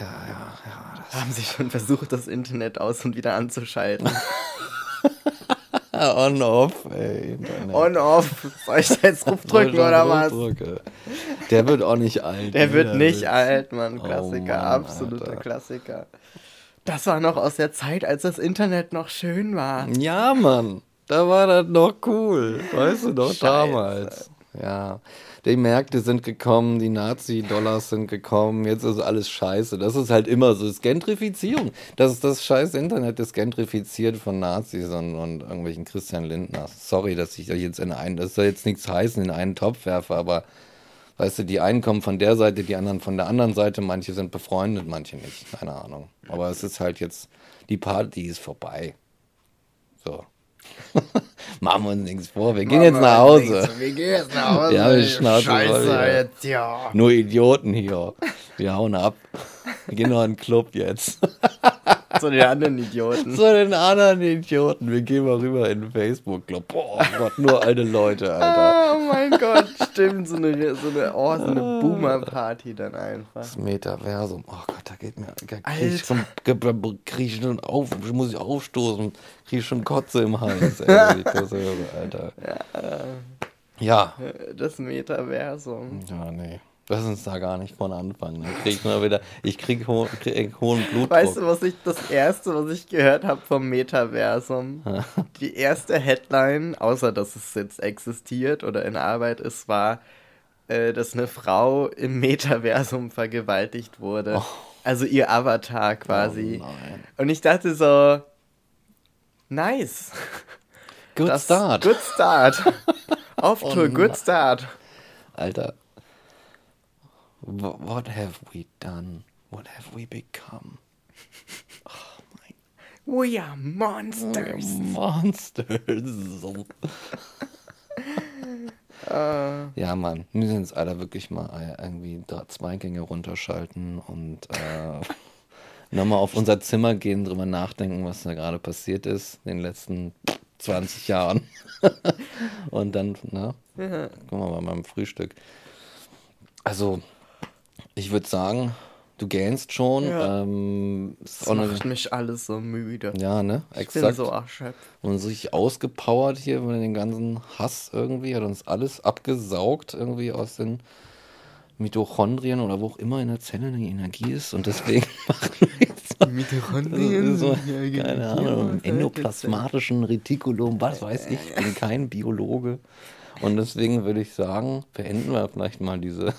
ja, ja, ja. Haben Sie schon versucht, das Internet aus und wieder anzuschalten? (laughs) On-off, ey. On-off. Soll ich da jetzt (laughs) drücken oder was? Der wird auch nicht alt. Der wird nicht Witz. alt, Mann. Oh Klassiker, oh Mann, absoluter Alter. Klassiker. Das war noch aus der Zeit, als das Internet noch schön war. Ja, Mann. Da war das noch cool. Weißt du noch, Scheiße. damals. Ja. Die Märkte sind gekommen, die Nazi-Dollars sind gekommen, jetzt ist alles scheiße. Das ist halt immer so. Das ist Gentrifizierung. Das ist das scheiß Internet, ist gentrifiziert von Nazis und, und irgendwelchen Christian Lindners. Sorry, dass ich euch jetzt in einen, das soll jetzt nichts heißen, in einen Topf werfe, aber weißt du, die einen kommen von der Seite, die anderen von der anderen Seite, manche sind befreundet, manche nicht. Keine Ahnung. Aber es ist halt jetzt, die Party ist vorbei. So. (laughs) Machen wir uns nichts vor. Wir gehen jetzt nach Hause. Wir gehen jetzt nach Hause. Ja, wir Schnauze Scheiße, voll, jetzt, ja. Nur Idioten hier. Wir hauen ab. Wir gehen noch in den Club jetzt. (laughs) Zu den anderen Idioten. Zu den anderen Idioten. Wir gehen mal rüber in den Facebook-Club. Boah, Gott, nur alte Leute, (laughs) Alter. Oh mein Gott, stimmt. So eine, so eine, oh, so eine Boomer-Party dann einfach. Das Metaversum. Oh Gott, geht mir. Krieg ich, schon, krieg ich schon auf, muss ich aufstoßen. Krieg ich schon Kotze im Hals, ey, (laughs) das höre, Alter. Ja. ja. Das Metaversum. Ja, nee. Lass uns da gar nicht von anfangen. Dann krieg ich mal wieder, ich krieg, ho krieg hohen Blutdruck. Weißt du, was ich, das erste, was ich gehört habe vom Metaversum? Die erste Headline, außer dass es jetzt existiert oder in Arbeit ist, war, äh, dass eine Frau im Metaversum vergewaltigt wurde. Oh. Also ihr Avatar quasi. Oh Und ich dachte so, nice. Good das, start. Good start. Auf oh Tour, good start. Alter, What have we done? What have we become? (laughs) Oh my. We are monsters. We are monsters. (laughs) uh. Ja, Mann, wir müssen jetzt alle wirklich mal irgendwie zwei Gänge runterschalten und äh, (laughs) nochmal auf unser Zimmer gehen, drüber nachdenken, was da gerade passiert ist in den letzten 20 Jahren. (laughs) und dann, ja. gucken wir mal beim Frühstück. Also, ich würde sagen, du gähnst schon. Ja. Ähm, das macht eine, mich alles so müde. Ja, ne? Exakt. Ich bin so erschöpft. Und sich ausgepowert hier mit den ganzen Hass irgendwie, hat uns alles abgesaugt irgendwie aus den Mitochondrien oder wo auch immer in der Zelle die Energie ist. Und deswegen (laughs) machen wir jetzt so, Mitochondrien? So, keine Ahnung, im endoplasmatischen Retikulum, was weiß ich, ich bin kein Biologe. Und deswegen würde ich sagen, beenden wir vielleicht mal diese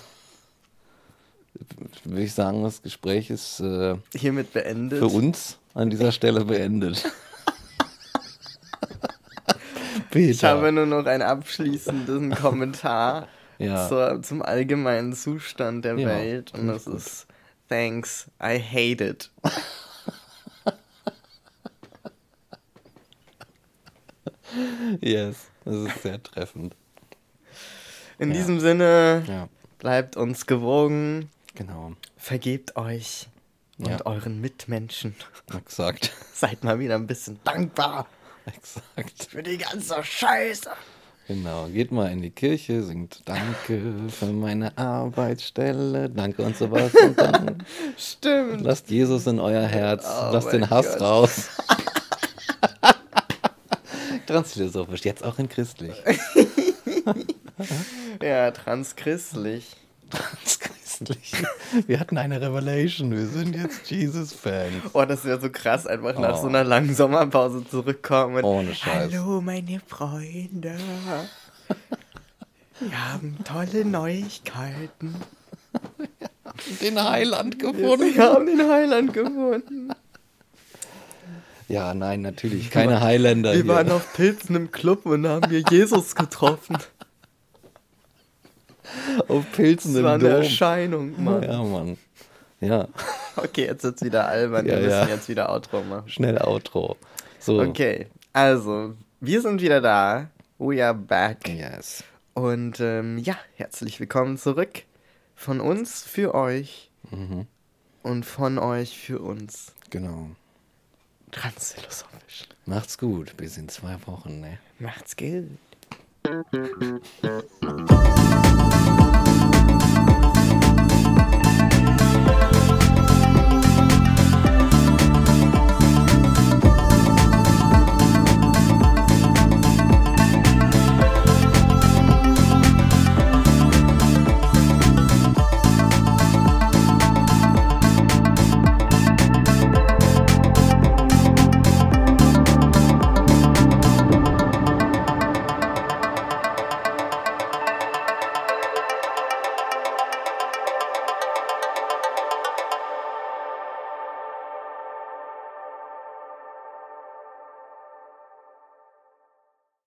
würde ich sagen, das Gespräch ist äh, hiermit beendet. Für uns an dieser Stelle beendet. (laughs) Peter. Ich habe nur noch einen abschließenden Kommentar (laughs) ja. zur, zum allgemeinen Zustand der ja, Welt und das gut. ist Thanks, I hate it. (laughs) yes, das ist sehr treffend. In ja. diesem Sinne, bleibt uns gewogen. Genau. Vergebt euch und ja. euren Mitmenschen. (laughs) Exakt. Seid mal wieder ein bisschen dankbar. Exakt. Für die ganze Scheiße. Genau, geht mal in die Kirche, singt Danke für meine Arbeitsstelle, danke und sowas. Und dann (laughs) Stimmt. lasst Jesus in euer Herz, Oh lasst den Hass Gott. raus. (laughs) Transphilosophisch, jetzt auch in christlich. Ja, transchristlich. Transchristlich. (laughs) Wir hatten eine Revelation, wir sind jetzt Jesus-Fans. Oh, das wäre so krass, einfach nach Oh. so einer langen Sommerpause zurückkommen. und, Ohne Scheiß. Hallo, meine Freunde. Wir haben tolle Neuigkeiten. Den Heiland Wir gefunden. (laughs) haben den Heiland gefunden. Ja, nein, natürlich, keine Highlander Wir hier. waren auf Pilzen im Club und haben hier Jesus getroffen. (laughs) (laughs) auf Pilzen Das im war eine Dom. Erscheinung, Mann. Ja, Mann. Ja, (laughs) Okay, jetzt wird's wieder albern. Ja, Wir müssen ja. jetzt wieder Outro machen. schnell Outro. So. Okay, also, wir sind wieder da. We are back. Yes. Und ähm, ja, herzlich willkommen zurück. Von uns für euch Mhm. und von euch für uns. Genau. Transphilosophisch. Macht's gut. Bis in zwei Wochen, ne? Macht's gut. Thank you.